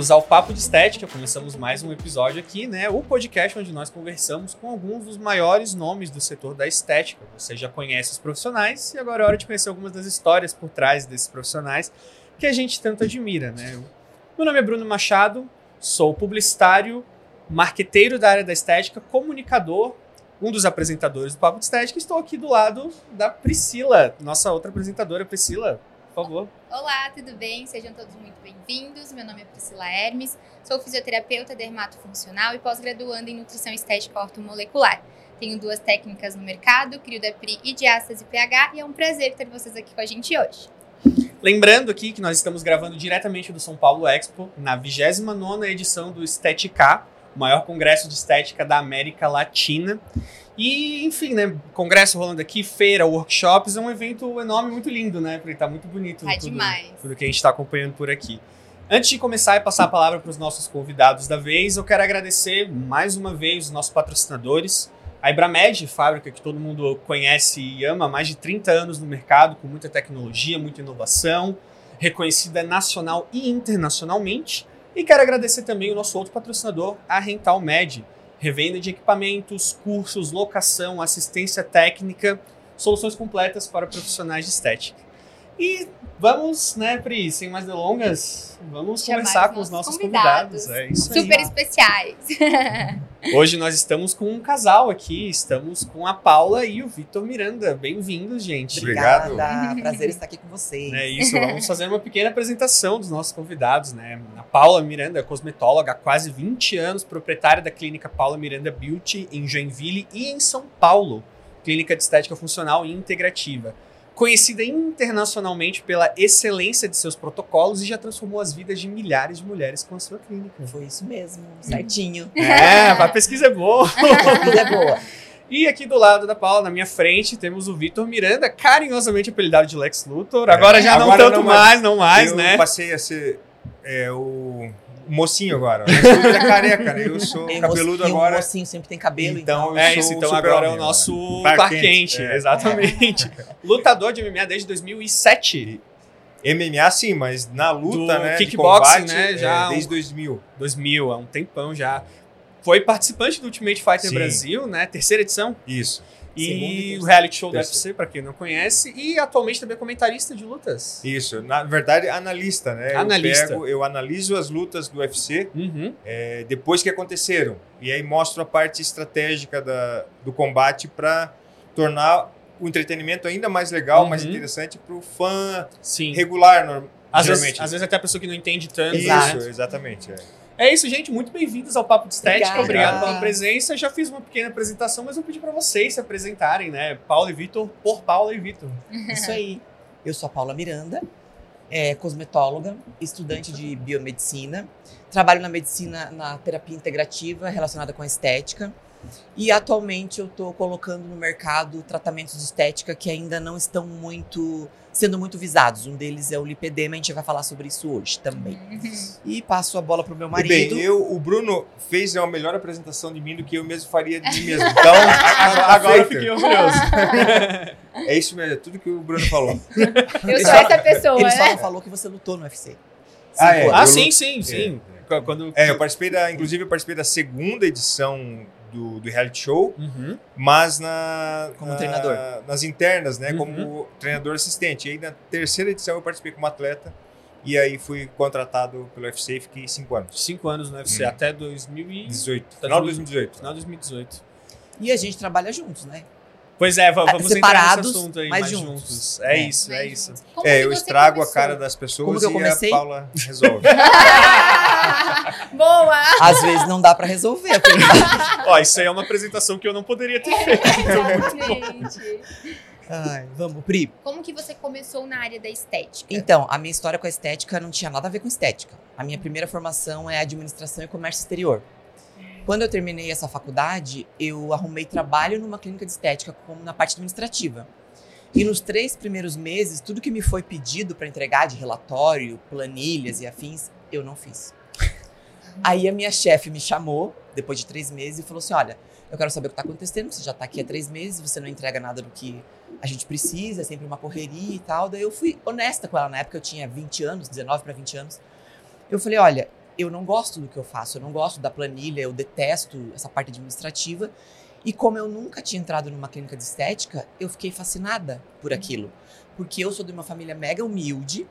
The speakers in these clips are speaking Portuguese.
Bem-vindos ao Papo de Estética. Começamos mais um episódio aqui, né? O podcast onde nós conversamos com alguns dos maiores nomes do setor da estética. Você já conhece os profissionais e agora é hora de conhecer algumas das histórias por trás desses profissionais que a gente tanto admira, né? Meu nome é Bruno Machado, sou publicitário, marqueteiro da área da estética, comunicador, um dos apresentadores do Papo de Estética. Estou aqui do lado da Priscila, nossa outra apresentadora. Priscila, por favor. Olá, tudo bem? Sejam todos muito bem-vindos. Meu nome é Priscila Hermes, sou fisioterapeuta dermatofuncional e pós-graduanda em nutrição estética ortomolecular. Tenho duas técnicas no mercado, crio da PRI e diástase PH, e é um prazer ter vocês aqui com a gente hoje. Lembrando aqui que nós estamos gravando diretamente do São Paulo Expo, na 29ª edição do Estética, o maior congresso de estética da América Latina. E, enfim, né? Congresso rolando aqui, feira, workshops, é um evento enorme, muito lindo, né? Porque tá muito bonito Tá tudo, demais. tudo que a gente está acompanhando por aqui. Antes de começar e passar a palavra para os nossos convidados da vez, eu quero agradecer mais uma vez os nossos patrocinadores. A Ibramed, fábrica que todo mundo conhece e ama, há mais de 30 anos no mercado, com muita tecnologia, muita inovação, reconhecida nacional e internacionalmente. E quero agradecer também o nosso outro patrocinador, a Rental Med, revenda de equipamentos, cursos, locação, assistência técnica, soluções completas para profissionais de estética. E vamos, né, Pri, sem mais delongas, vamos Chamar conversar com os nossos convidados. convidados. É isso aí. Super especiais. Hoje nós estamos com um casal aqui, estamos com a Paula e o Vitor Miranda. Bem-vindos, gente. Obrigado. Obrigada, prazer estar aqui com vocês. É isso, vamos fazer uma pequena apresentação dos nossos convidados, né? A Paula Miranda é cosmetóloga há quase 20 anos, proprietária da clínica Paula Miranda Beauty em Joinville e em São Paulo, clínica de estética funcional e integrativa. Conhecida internacionalmente pela excelência de seus protocolos e já transformou as vidas de milhares de mulheres com a sua clínica. Foi isso mesmo, certinho. É, a pesquisa é boa. A vida é boa. E aqui do lado da Paula, na minha frente, temos o Vitor Miranda, carinhosamente apelidado de Lex Luthor. Agora já não Agora tanto não mais, mais. não mais, eu né? passei a ser é, o mocinho agora. Né? Eu sou careca, né? Eu sou E cabeludo mocinho- agora. Mocinho sempre tem cabelo, Então, então. eu É sou isso, o então agora é o nosso Clark Kent, Kent, é. exatamente. Lutador de MMA desde 2007. MMA sim, mas na luta, Do né? de kickboxing, combate, né, é, já desde um- 2000. 2000, há um tempão já. Foi participante do Ultimate Fighter Sim. Brasil, né? Terceira edição. Isso. E o reality show do Terceira. UFC, pra quem não conhece. E atualmente também é comentarista de lutas. Isso. Na verdade, analista, né? Analista. Eu, pego, eu analiso as lutas do UFC Uhum. é, depois que aconteceram. E aí mostro a parte estratégica da, do combate para tornar o entretenimento ainda mais legal, mais Uhum. interessante para o fã Sim. regular, Às vezes, às vezes até a pessoa que não entende tanto. Isso, Exato. exatamente. é. É isso, gente. Muito bem-vindos ao Papo de Estética. Obrigada. Obrigado pela presença. Já fiz uma pequena apresentação, mas eu pedi para vocês se apresentarem, né? Paula e Vitor, por Paula e Vitor. Isso aí. Eu sou a Paula Miranda, é, cosmetóloga, estudante de biomedicina. Trabalho na medicina, na terapia integrativa relacionada com a estética. E atualmente eu estou colocando no mercado tratamentos de estética que ainda não estão muito sendo muito visados. Um deles é o lipedema, a gente vai falar sobre isso hoje também. E passo a bola pro meu E marido. bem, eu, o Bruno fez uma melhor apresentação de mim do que eu mesmo faria de mim mesmo. Então, Agora eu feita. fiquei orgulhoso. É isso mesmo, é tudo que o Bruno falou. Eu sou essa pessoa, Ele só né? não falou que você lutou no UFC. Ah, é. ah, sim, sim, sim. Quando... É, eu participei da, inclusive eu participei da segunda edição do, do reality show, Uhum. mas na, Como na- treinador. nas internas, né, Uhum. como treinador assistente. E aí na terceira edição eu participei como atleta e aí fui contratado pelo UFC e fiquei cinco anos. Cinco anos no UFC, Hum. até 2018. 18. Tá Final de 2018. 2018. Final de 2018. E a gente trabalha juntos, né? Pois é, Ah, vamos entrar separados, nesse assunto aí, mas mais juntos. juntos. É, É. isso, é Mas, isso. como É, eu estrago começou? a cara das pessoas Como que eu e comecei? a Paula resolve. Boa! Às vezes não dá pra resolver. porque- Ó, isso aí é uma apresentação que eu não poderia ter feito. Exatamente. Ai, vamos, Pri. Como que você começou na área da estética? Então, a minha história com a estética não tinha nada a ver com estética. A minha primeira formação é administração e comércio exterior. Quando eu terminei essa faculdade, eu arrumei trabalho numa clínica de estética como na parte administrativa. E nos três primeiros meses, tudo que me foi pedido para entregar de relatório, planilhas e afins, eu não fiz. Aí a minha chefe me chamou, depois de três meses, e falou assim: Olha, eu quero saber o que está acontecendo. Você já está aqui há três meses, você não entrega nada do que a gente precisa, é sempre uma correria e tal. Daí eu fui honesta com ela. Na época eu tinha 20 anos, 19 para 20 anos. Eu falei: Olha, eu não gosto do que eu faço, eu não gosto da planilha, eu detesto essa parte administrativa. E como eu nunca tinha entrado numa clínica de estética, eu fiquei fascinada por aquilo. Porque eu sou de uma família mega humilde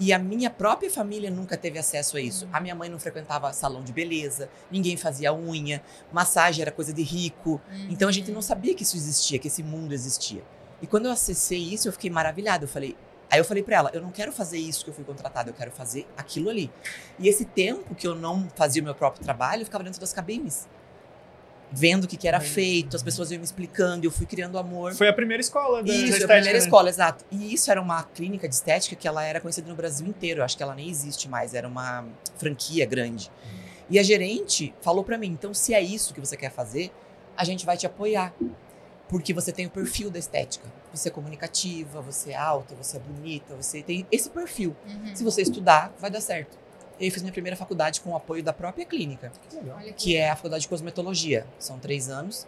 e a minha própria família nunca teve acesso a isso. A minha mãe não frequentava salão de beleza, ninguém fazia unha, massagem era coisa de rico. Então a gente não sabia que isso existia, que esse mundo existia. E quando eu acessei isso, eu fiquei maravilhada. Eu falei, Aí eu falei pra ela, eu não quero fazer isso que eu fui contratada, eu quero fazer aquilo ali. E esse tempo que eu não fazia o meu próprio trabalho, eu ficava dentro das cabines. Vendo o que, que era feito, as pessoas iam me explicando, eu fui criando amor. Foi a primeira escola da Isso, da a primeira né? escola, exato. E isso era uma clínica de estética que ela era conhecida no Brasil inteiro. Eu acho que ela nem existe mais, era uma franquia grande. E a gerente falou pra mim, então se é isso que você quer fazer, a gente vai te apoiar. Porque você tem o perfil da estética. Você é comunicativa, você é alta, você é bonita, você tem esse perfil. Uhum. Se você estudar, vai dar certo. E eu fiz minha primeira faculdade com o apoio da própria clínica, Olha que é a faculdade de cosmetologia. São três anos.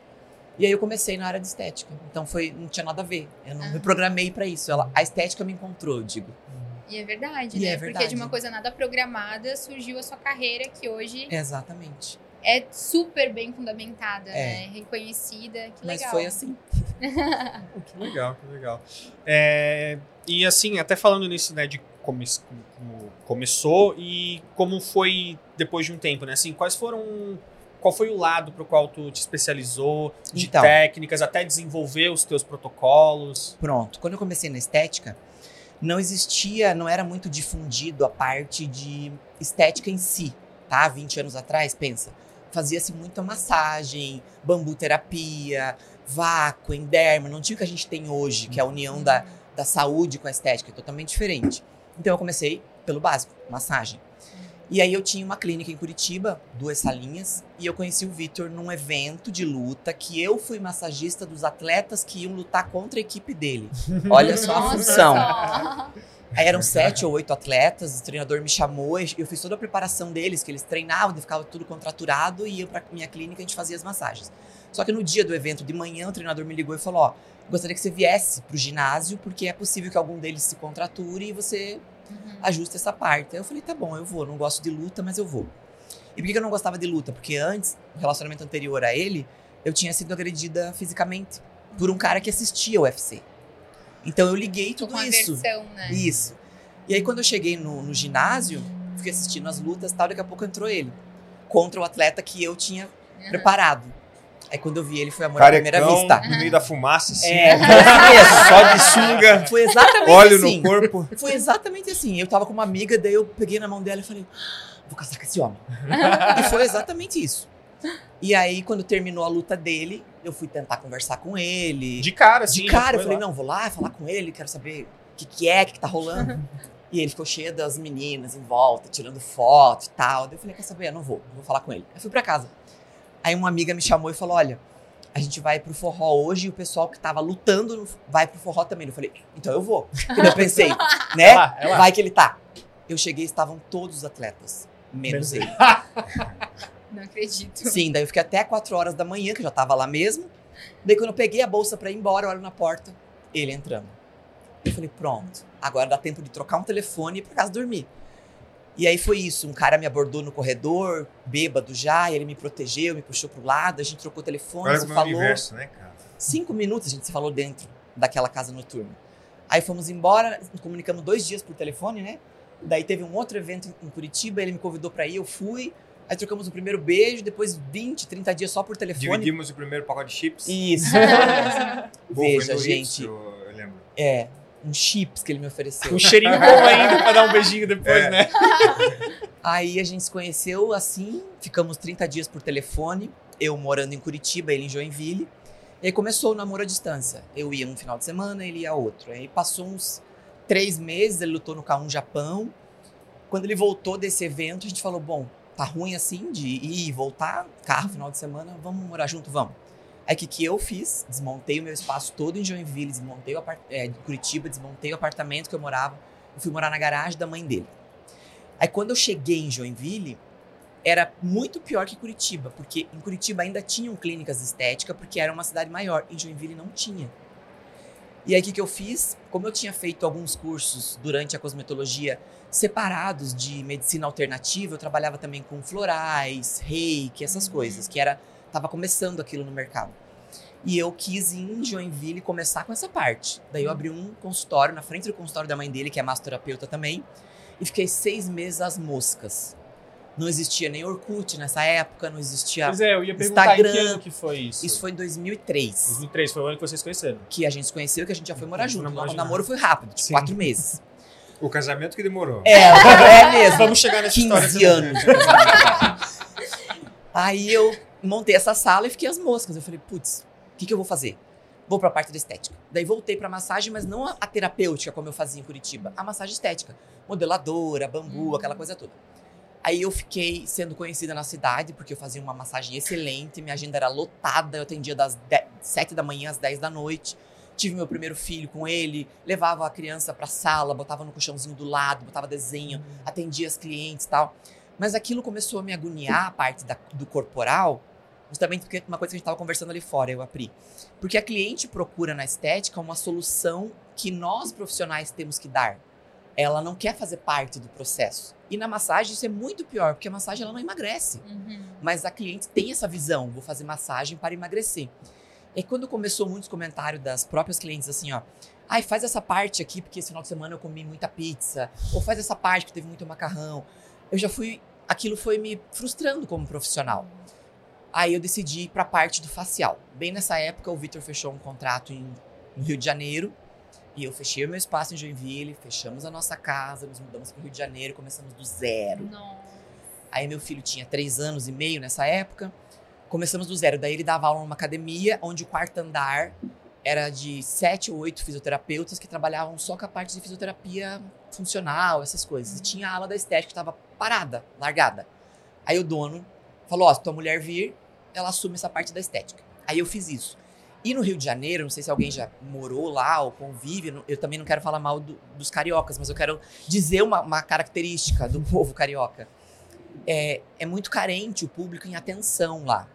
E aí eu comecei na área de estética. Então foi, não tinha nada a ver. Eu não Ah. me programei pra isso. Ela, a estética me encontrou, eu digo. E é verdade, E né? é Porque verdade. de uma coisa nada programada surgiu a sua carreira que hoje Exatamente. é super bem fundamentada, É. né? Reconhecida. Que Mas legal. foi assim. Que legal, que legal. É, e assim, até falando nisso, né, de como começou e como foi depois de um tempo, né? Assim, quais foram. Qual foi o lado pro qual tu te especializou, de Então. técnicas, até desenvolver os teus protocolos? Pronto. Quando eu comecei na estética, não existia, não era muito difundido a parte de estética em si, tá? 20 anos atrás, pensa. Fazia-se muita massagem, bambu terapia, vácuo, enderma. Não tinha o que a gente tem hoje, que é a união da, da saúde com a estética, é totalmente diferente. Então eu comecei pelo básico, massagem. E aí eu tinha uma clínica em Curitiba, duas salinhas, e eu conheci o Vitor num evento de luta que eu fui massagista dos atletas que iam lutar contra a equipe dele. Olha só a função. Aí eram sete ou oito atletas, o treinador me chamou, eu fiz toda a preparação deles, que eles treinavam, ficava tudo contraturado, e ia pra minha clínica e a gente fazia as massagens. Só que no dia do evento de manhã, o treinador me ligou e falou: Ó, gostaria que você viesse pro ginásio, porque é possível que algum deles se contrature e você Uhum. ajusta essa parte. Aí eu falei, tá bom, eu vou. Não gosto de luta, mas eu vou. E por que eu não gostava de luta? Porque antes, no relacionamento anterior a ele, eu tinha sido agredida fisicamente por um cara que assistia o UFC. Então eu liguei tudo uma isso. versão, né? Isso. E aí quando eu cheguei no, no ginásio, fiquei assistindo as lutas e tal, daqui a pouco entrou ele. Contra o atleta que eu tinha Uhum. preparado. Aí quando eu vi ele, foi amor à primeira Carecão, vista. no meio da fumaça, assim. É, assim. Só de sunga, Foi exatamente óleo assim. no corpo. Foi exatamente assim. Eu tava com uma amiga, daí eu peguei na mão dela e falei, "Ah, vou casar com esse homem. e foi exatamente isso. E aí, quando terminou a luta dele, eu fui tentar conversar com ele. De cara, assim. De já cara, eu falei, lá. não, vou lá falar com ele, quero saber o que, que é, o que, que tá rolando. e ele ficou cheio das meninas em volta, tirando foto e tal. Daí eu falei, quer saber? Eu não vou, não vou falar com ele. Aí fui pra casa. Aí uma amiga me chamou e falou, olha, a gente vai pro forró hoje e o pessoal que tava lutando vai pro forró também. Eu falei, então eu vou. E eu pensei, né? É lá, é lá. Vai que ele tá. Eu cheguei e estavam todos os atletas, menos ele. Não acredito. Sim, daí eu fiquei até 4 horas da manhã, que eu já tava lá mesmo. Daí quando eu peguei a bolsa pra ir embora, eu olho na porta, ele entrando. Eu falei, pronto, agora dá tempo de trocar um telefone e ir pra casa dormir. E aí foi isso, um cara me abordou no corredor, bêbado já, e ele me protegeu, me puxou pro lado, a gente trocou telefone, como é falou. universo, né, cara? Cinco minutos a gente se falou dentro daquela casa noturna. Aí fomos embora, comunicamos dois dias por telefone, né? Daí teve um outro evento em- Curitiba, ele me convidou pra ir, eu fui. Aí trocamos o primeiro beijo, depois 20, 30 dias só por telefone. Dividimos o primeiro pacote de chips. Isso. Veja, gente. Eu lembro. É, um chips que ele me ofereceu. Um cheirinho bom ainda pra dar um beijinho depois, É. né? Aí a gente se conheceu assim, ficamos 30 dias por telefone, eu morando em Curitiba, ele em Joinville. E aí começou o namoro à distância. Eu ia um final de semana, ele ia outro. Aí passou uns três meses, ele lutou no K1 Japão. Quando ele voltou desse evento, a gente falou: bom, tá ruim assim de ir e voltar, carro final de semana, vamos morar junto, vamos. O que, que eu fiz? Desmontei o meu espaço todo em Joinville, desmontei o é, Curitiba, desmontei o apartamento que eu morava. Eu fui morar na garagem da mãe dele. Aí quando eu cheguei em Joinville, era muito pior que Curitiba, porque em Curitiba ainda tinham clínicas de estética, porque era uma cidade maior. Em Joinville não tinha. E aí, o que, que eu fiz? Como eu tinha feito alguns cursos durante a cosmetologia separados de medicina alternativa, eu trabalhava também com florais, reiki, essas Uhum. coisas, que era tava começando aquilo no mercado. E eu quis ir em Joinville começar com essa parte. Daí eu abri um consultório na frente do consultório da mãe dele, que é massoterapeuta também, e fiquei seis meses às moscas. Não existia nem Orkut nessa época, não existia. Pois é, eu ia perguntar em que Instagram. ano que foi isso. Isso foi em 2003 2003, foi o ano que vocês conheceram. que a gente se conheceu, que a gente já foi morar junto. Namoro O já. namoro foi rápido, tipo, quatro meses. O casamento que demorou. É, é mesmo. Vamos chegar nessa história 15 também. anos. de casamento. Aí eu montei essa sala e fiquei às moscas. Eu falei, putz, o que, que eu vou fazer? Vou pra parte da estética. Daí voltei pra massagem, mas não a, a terapêutica, como eu fazia em Curitiba. A massagem estética. Modeladora, bambu, Uhum. aquela coisa toda. Aí eu fiquei sendo conhecida na cidade, porque eu fazia uma massagem excelente, minha agenda era lotada, eu atendia das 10 7 da manhã às 10 da noite. Tive meu primeiro filho com ele, levava a criança pra sala, botava no colchãozinho do lado, botava desenho, atendia as clientes e tal. Mas aquilo começou a me agoniar, a parte da- do corporal, justamente porque uma coisa que a gente estava conversando ali fora, eu apri. Porque a cliente procura na estética uma solução que nós profissionais temos que dar. Ela não quer fazer parte do processo. E na massagem isso é muito pior, porque a massagem ela não emagrece. Uhum. Mas a cliente tem essa visão, vou fazer massagem para emagrecer. E quando começou muitos comentários das próprias clientes assim, ó, ai, faz essa parte aqui porque esse final de semana eu comi muita pizza, ou faz essa parte que teve muito macarrão. Eu já fui, aquilo foi me frustrando como profissional. Aí eu decidi ir para a parte do facial. Bem nessa época o Vitor fechou um contrato em, no Rio de Janeiro, e eu fechei o meu espaço em Joinville, fechamos a nossa casa, nos mudamos para o Rio de Janeiro, começamos do zero. Nossa. Aí meu filho tinha três anos e meio nessa época. Começamos do zero. Daí ele dava aula numa academia, onde o quarto andar era de sete ou oito fisioterapeutas que trabalhavam só com a parte de fisioterapia funcional, essas coisas. E tinha a ala da estética que estava parada, largada. Aí o dono falou: Ó, se tua mulher vir, ela assume essa parte da estética. Aí eu fiz isso. E no Rio de Janeiro, não sei se alguém já morou lá ou convive, eu também não quero falar mal do- dos cariocas, mas eu quero dizer uma, uma característica do povo carioca. É, é muito carente o público em atenção lá.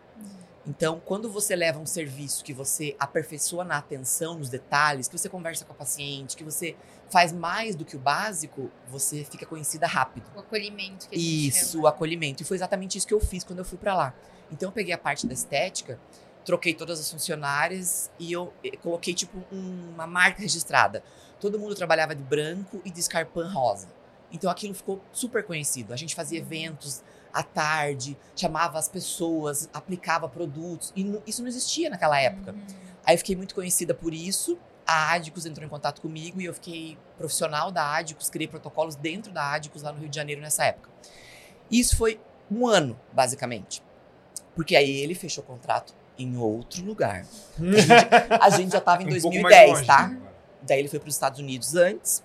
Então, quando você leva um serviço que você aperfeiçoa na atenção, nos detalhes, que você conversa com a paciente, que você faz mais do que o básico, você fica conhecida rápido. O acolhimento que a gente Isso, chama. o acolhimento. E foi exatamente isso que eu fiz quando eu fui pra lá. Então eu peguei a parte da estética, troquei todas as funcionárias e eu eh, coloquei tipo um- uma marca registrada. Todo mundo trabalhava de branco e de escarpão rosa. Então aquilo ficou super conhecido. A gente fazia eventos à tarde, chamava as pessoas, aplicava produtos. E isso não existia naquela época. Uhum. Aí eu fiquei muito conhecida por isso. A Adicus entrou em contato comigo e eu fiquei profissional da Adicus, criei protocolos dentro da Adicus lá no Rio de Janeiro nessa época. Isso foi um ano, basicamente. Porque aí ele fechou o contrato em outro lugar. A gente, a gente já tava em Um pouco mais 2010, longe, tá? né? Daí ele foi para os Estados Unidos antes.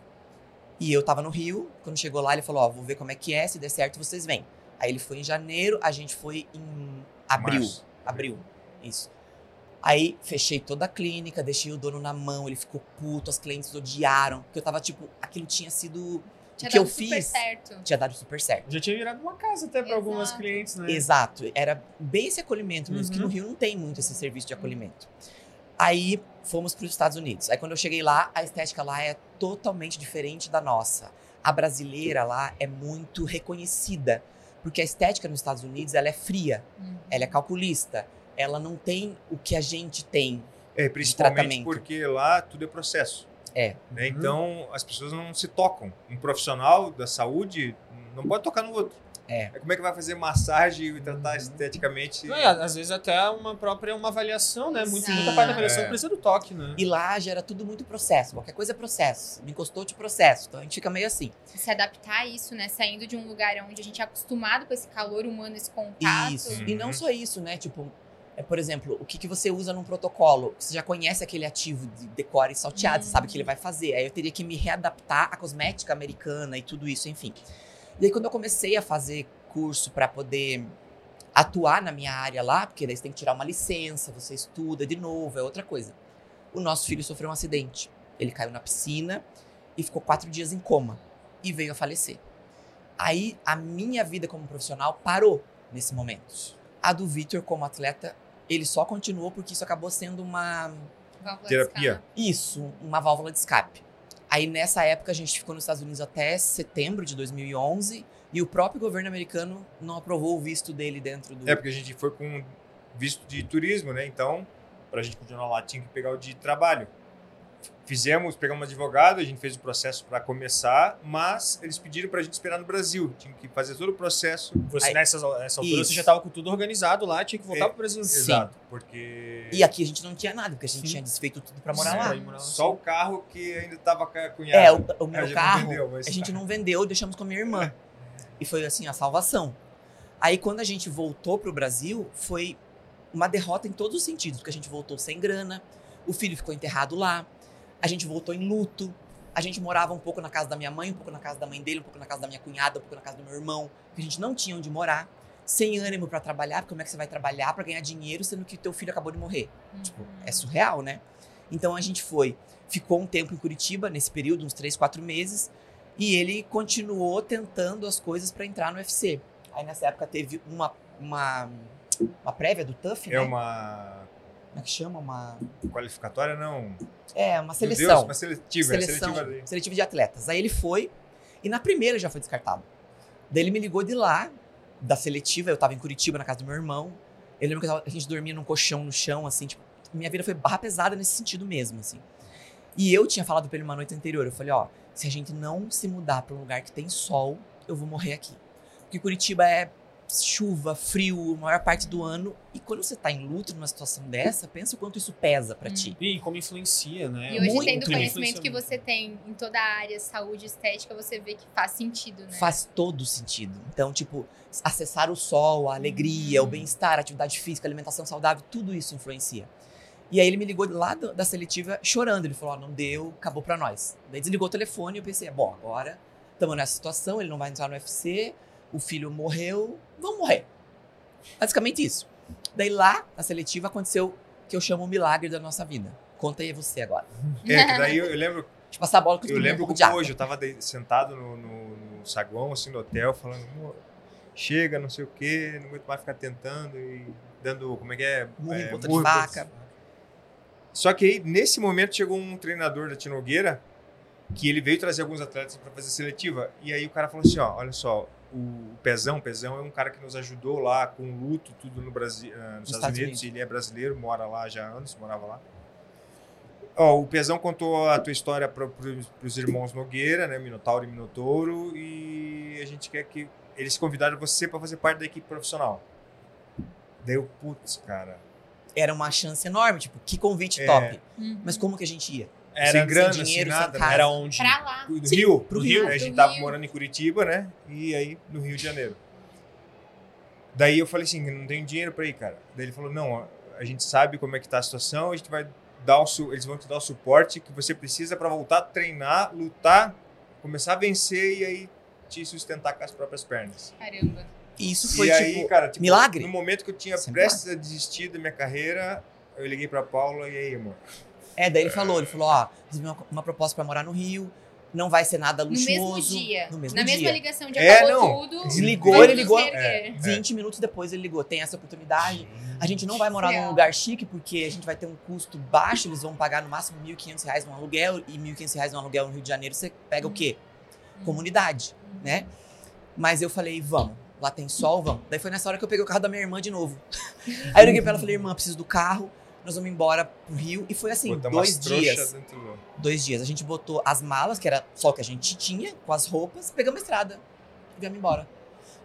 E eu tava no Rio. Quando chegou lá, ele falou: Ó, vou ver como é que é. Se der certo, vocês vêm. Aí ele foi em janeiro, a gente foi em abril. Março. Abril. Isso. Aí fechei toda a clínica, deixei o dono na mão, ele ficou puto, as clientes odiaram. Porque eu tava tipo, aquilo tinha sido. Tinha o que eu dado super fiz certo. tinha dado super certo. Já tinha virado uma casa até para algumas clientes, né? Exato. Era bem esse acolhimento mesmo, que Uhum. no Rio não tem muito esse serviço de acolhimento. Aí fomos para os Estados Unidos. Aí quando eu cheguei lá, a estética lá é totalmente diferente da nossa. A brasileira lá é muito reconhecida, porque a estética nos Estados Unidos ela é fria, Uhum. ela é calculista, ela não tem o que a gente tem. É, principalmente porque lá tudo é processo. É. né? Uhum. Então as pessoas não se tocam. Um profissional da saúde não pode tocar no outro. É. Como é que vai fazer massagem e tratar esteticamente? Não, e às vezes até uma própria uma avaliação, né? Muito, Sim. muita parte da avaliação É. precisa do toque, né? E lá gera tudo muito processo. Qualquer coisa é processo. Me encostou de processo. Então a gente fica meio assim. Se adaptar a isso, né? Saindo de um lugar onde a gente é acostumado com esse calor humano, esse contato. Isso. E não Uhum. só isso, né? Tipo, é, por exemplo, o que, que você usa num protocolo? Você já conhece aquele ativo de decore salteado, você sabe o que ele vai fazer. Aí eu teria que me readaptar à cosmética americana e tudo isso, enfim. E aí quando eu comecei a fazer curso para poder atuar na minha área lá, porque daí você tem que tirar uma licença, você estuda de novo, é outra coisa. O nosso filho sofreu um acidente. Ele caiu na piscina e ficou quatro dias em coma e veio a falecer. Aí a minha vida como profissional parou nesse momento. A do Vitor como atleta, ele só continuou porque isso acabou sendo uma Válvula Terapia. Isso, uma válvula de escape. Aí nessa época a gente ficou nos Estados Unidos até setembro de 2011 e o próprio governo americano não aprovou o visto dele dentro do. É porque a gente foi com visto de turismo, né? Então, pra gente continuar lá, tinha que pegar o de trabalho. Fizemos, pegamos um advogado, a gente fez o processo para começar, mas eles pediram pra gente esperar no Brasil. Tinha que fazer todo o processo. Você, Aí- nessa, nessa altura, Isso. você já tava com tudo organizado lá, tinha que voltar É, pro Brasil. Sim. Exato. Porque. E aqui a gente não tinha nada, porque a gente Sim. tinha desfeito tudo pra morar Sim, lá. morar. Só o carro que ainda tava cunhado. É, o, o A meu não carro, vendeu, mas- a gente não vendeu, deixamos com a minha irmã. E foi assim, a salvação. Aí quando a gente voltou pro Brasil, foi uma derrota em todos os sentidos, porque a gente voltou sem grana, o filho ficou enterrado lá, a gente voltou em luto, a gente morava um pouco na casa da minha mãe, um pouco na casa da mãe dele, um pouco na casa da minha cunhada, um pouco na casa do meu irmão, porque a gente não tinha onde morar, sem ânimo pra trabalhar, porque como é que você vai trabalhar pra ganhar dinheiro sendo que teu filho acabou de morrer? Tipo, é surreal, né? Então a gente foi, ficou um tempo em Curitiba, nesse período, uns três, quatro meses, e ele continuou tentando as coisas pra entrar no UFC. Aí nessa época teve uma, uma, uma prévia do TUF, né? É uma Como é que chama? Uma. qualificatória, não. É, uma seleção. Deus, uma seletiva. é seleção, seletiva de- seletiva de atletas. Aí ele foi, e na primeira já foi descartado. Daí ele me ligou de lá, da seletiva, eu tava em Curitiba, na casa do meu irmão. Eu lembro que eu tava- a gente dormia num colchão no chão, assim, tipo, minha vida foi barra pesada nesse sentido mesmo, assim. E eu tinha falado pra ele uma noite anterior, eu falei, ó, se a gente não se mudar pra um lugar que tem sol, eu vou morrer aqui. Porque Curitiba é chuva, frio, a maior parte do ano. E quando você tá em luto numa situação dessa, pensa o quanto isso pesa pra Hum. ti. E como influencia, né? E hoje, Muito tendo o conhecimento que você tem em toda a área, saúde, estética, você vê que faz sentido, né? Faz todo sentido. Então, tipo, acessar o sol, a alegria, Uhum. o bem-estar, a atividade física, a alimentação saudável, tudo isso influencia. E aí ele me ligou lá do- da seletiva chorando. Ele falou: Ó, não deu, acabou pra nós. Daí desligou o telefone e eu pensei: bom, agora estamos nessa situação, ele não vai entrar no UFC, o filho morreu, vamos morrer. Basicamente isso. Daí lá, na seletiva, aconteceu que eu chamo o milagre da nossa vida. Conta aí você agora. É, que daí eu, eu lembro, eu passar a bola com eu lembro de água. hoje eu tava de- sentado no, no- no saguão, assim, do hotel, falando, "Amor, chega, não sei o quê, não aguento mais ficar tentando e dando, como é que é? Murro em é, ponta de em ponta vaca. Só que aí, nesse momento, chegou um treinador da Tinogueira que ele veio trazer alguns atletas para fazer seletiva. E aí o cara falou assim, ó, olha só, o Pezão, o Pezão é um cara que nos ajudou lá com luto, tudo no Brasil, ah, nos Estados, Estados Unidos. Unidos. Ele é brasileiro, mora lá já há anos, morava lá. Ó, o Pezão contou a tua história para os irmãos Nogueira, né, Minotauro e Minotouro, e a gente quer que eles convidaram você para fazer parte da equipe profissional. Daí eu, putz, cara, Era uma chance enorme, tipo, que convite É. top. Uhum. Mas como que a gente ia? Era sem grana, sem sem, dinheiro, nada, sem né? casa. Era onde? Pra lá. No Sim, Rio? pro No Rio. A gente tava Rio. morando em Curitiba, né? E aí no Rio de Janeiro. Daí eu falei assim, não tenho dinheiro pra ir, cara. Daí ele falou, não, a gente sabe como é que tá a situação, a gente vai dar o su- eles vão te dar o suporte que você precisa pra voltar a treinar, lutar, começar a vencer e aí te sustentar com as próprias pernas. Caramba. E isso foi, e aí, tipo, cara, tipo, milagre. no momento que eu tinha Sem prestes a desistir da minha carreira, eu liguei pra Paula e aí, amor. É, daí ele falou, ele falou, ó, recebi uma, uma proposta pra morar no Rio, não vai ser nada No luxuoso. mesmo dia. No mesmo Na dia. mesma ligação de É, acabou não. tudo. Desligou, ele ligou- erguer. 20 minutos depois ele ligou, tem essa oportunidade. A gente não vai morar num lugar chique, porque a gente vai ter um custo baixo, eles vão pagar no máximo 1.500 reais no aluguel, e 1.500 reais no aluguel no Rio de Janeiro, você pega o quê? Comunidade, né? Mas eu falei, vamos, lá tem sol, vamos. Daí foi nessa hora que eu peguei o carro da minha irmã de novo. Aí eu liguei pra ela e falei, irmã, preciso do carro, nós vamos embora pro Rio. E foi assim, Botar dois dias. do- Dois dias. A gente botou as malas, que era só o que a gente tinha, com as roupas, pegamos a estrada e viemos embora.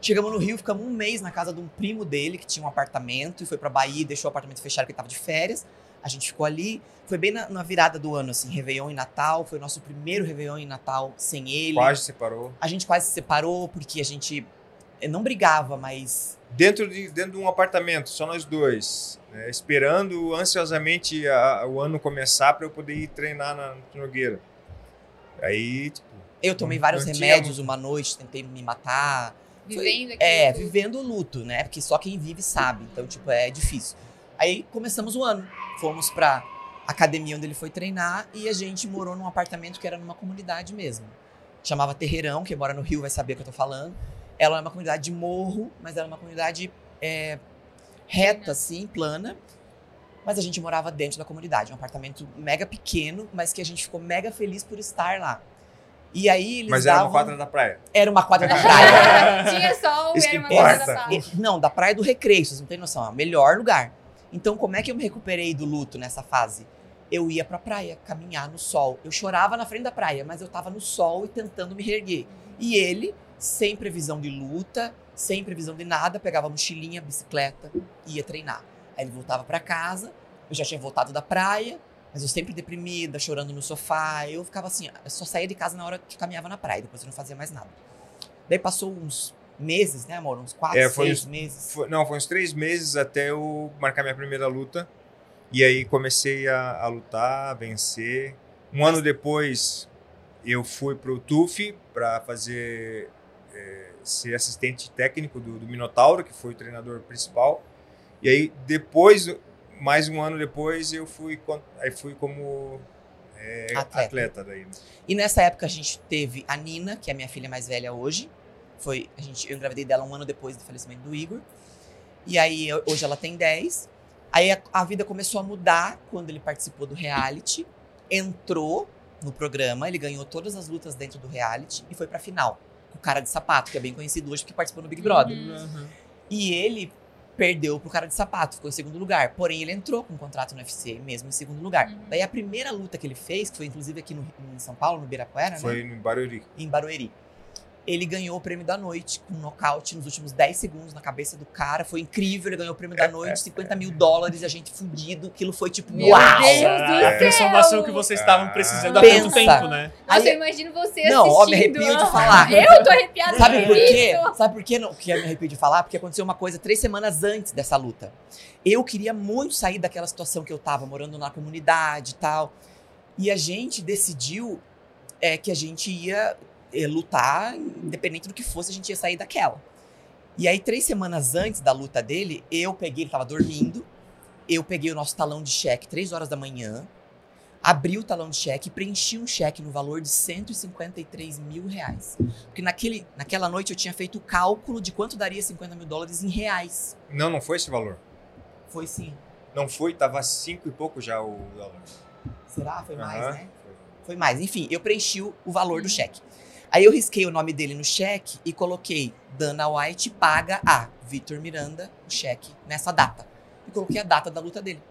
Chegamos no Rio, ficamos um mês na casa de um primo dele, que tinha um apartamento, e foi pra Bahia e deixou o apartamento fechado porque ele tava de férias. A gente ficou ali. Foi bem na, na virada do ano, assim, Réveillon e Natal. Foi o nosso primeiro Réveillon e Natal sem ele. Quase separou. A gente quase se separou porque a gente não brigava, mas dentro de, dentro de um apartamento, só nós dois, né, esperando ansiosamente a- o ano começar para eu poder ir treinar na Nogueira. Aí, tipo, eu tomei Não- vários não remédios uma noite, tentei me matar. Vivendo aqui. É, vivendo o luto, né? Porque só quem vive sabe. Então, tipo, é difícil. Aí começamos o ano. Fomos pra academia onde ele foi treinar e a gente morou num apartamento que era numa comunidade mesmo. Chamava Terreirão, quem mora no Rio vai saber o que eu tô falando. Ela é uma comunidade de morro, mas ela é uma comunidade é, reta, assim, plana. Mas a gente morava dentro da comunidade, um apartamento mega pequeno, mas que a gente ficou mega feliz por estar lá. E aí eles Mas era davam... uma quadra da praia. Era uma quadra da praia. Tinha sol e Isso era uma importa. da praia. Não, da Praia do Recreio, vocês não têm noção, é o melhor lugar. Então, como é que eu me recuperei do luto nessa fase? Eu ia pra praia, caminhar no sol. Eu chorava na frente da praia, mas eu tava no sol e tentando me reerguer. E ele, sem previsão de luta, sem previsão de nada, pegava a mochilinha, bicicleta, ia treinar. Aí ele voltava pra casa, eu já tinha voltado da praia, mas eu sempre deprimida, chorando no sofá. Eu ficava assim, eu só saía de casa na hora que caminhava na praia, depois eu não fazia mais nada. Daí passou uns meses, né, amor? Uns quatro, É, seis uns- meses. Foi- não, foi uns três meses até eu marcar minha primeira luta. E aí comecei a, a lutar, a vencer. Um ano depois, eu fui pro TUF para fazer é, ser assistente técnico do, do Minotauro, que foi o treinador principal. E aí depois, mais um ano depois, eu fui, aí fui como é, Atleta. atleta. daí. E nessa época a gente teve a Nina, que é a minha filha mais velha hoje. Foi, a gente, eu engravidei dela um ano depois do falecimento do Igor. E aí eu- hoje ela tem 10. Aí a, a vida começou a mudar quando ele participou do reality, entrou no programa, ele ganhou todas as lutas dentro do reality e foi pra final. O cara de sapato, que é bem conhecido hoje porque participou no Big Brother. Uhum. E ele perdeu pro cara de sapato, ficou em segundo lugar. Porém, ele entrou com um contrato no UFC, mesmo em segundo lugar. Uhum. Daí a primeira luta que ele fez, que foi inclusive aqui no, em São Paulo, no Birapuera, né? Foi no Barueri. em Barueri. Ele ganhou o prêmio da noite com um nocaute nos últimos 10 segundos na cabeça do cara. Foi incrível, ele ganhou o prêmio da noite, 50 mil dólares, e a gente fudido. Aquilo foi tipo, Meu uau! Deus do a céu! transformação que vocês estavam precisando há Pensa. tanto tempo, né? Nossa, Aí- eu imagino você Não, ó, me assistindo. arrepio de falar. Eu tô arrepiada Sabe por quê? Sabe por quê não, que eu me arrepio de falar? Porque aconteceu uma coisa três semanas antes dessa luta. Eu queria muito sair daquela situação que eu tava, morando na comunidade e tal. E a gente decidiu é, que a gente ia lutar, independente do que fosse, a gente ia sair daquela. E aí, três semanas antes da luta dele, eu peguei, ele tava dormindo, eu peguei o nosso talão de cheque, três horas da manhã, abri o talão de cheque e preenchi um cheque no valor de 153 mil reais. Porque naquele, naquela noite eu tinha feito o cálculo de quanto daria 50 mil dólares em reais. Não, não foi esse valor. Foi sim. Não foi, tava cinco e pouco já o dólar. Será? Foi mais, Aham. né? Foi mais. Enfim, eu preenchi o o valor do cheque. Aí eu risquei o nome dele no cheque e coloquei Dana White paga a Vitor Miranda o cheque nessa data. E coloquei a data da luta dele.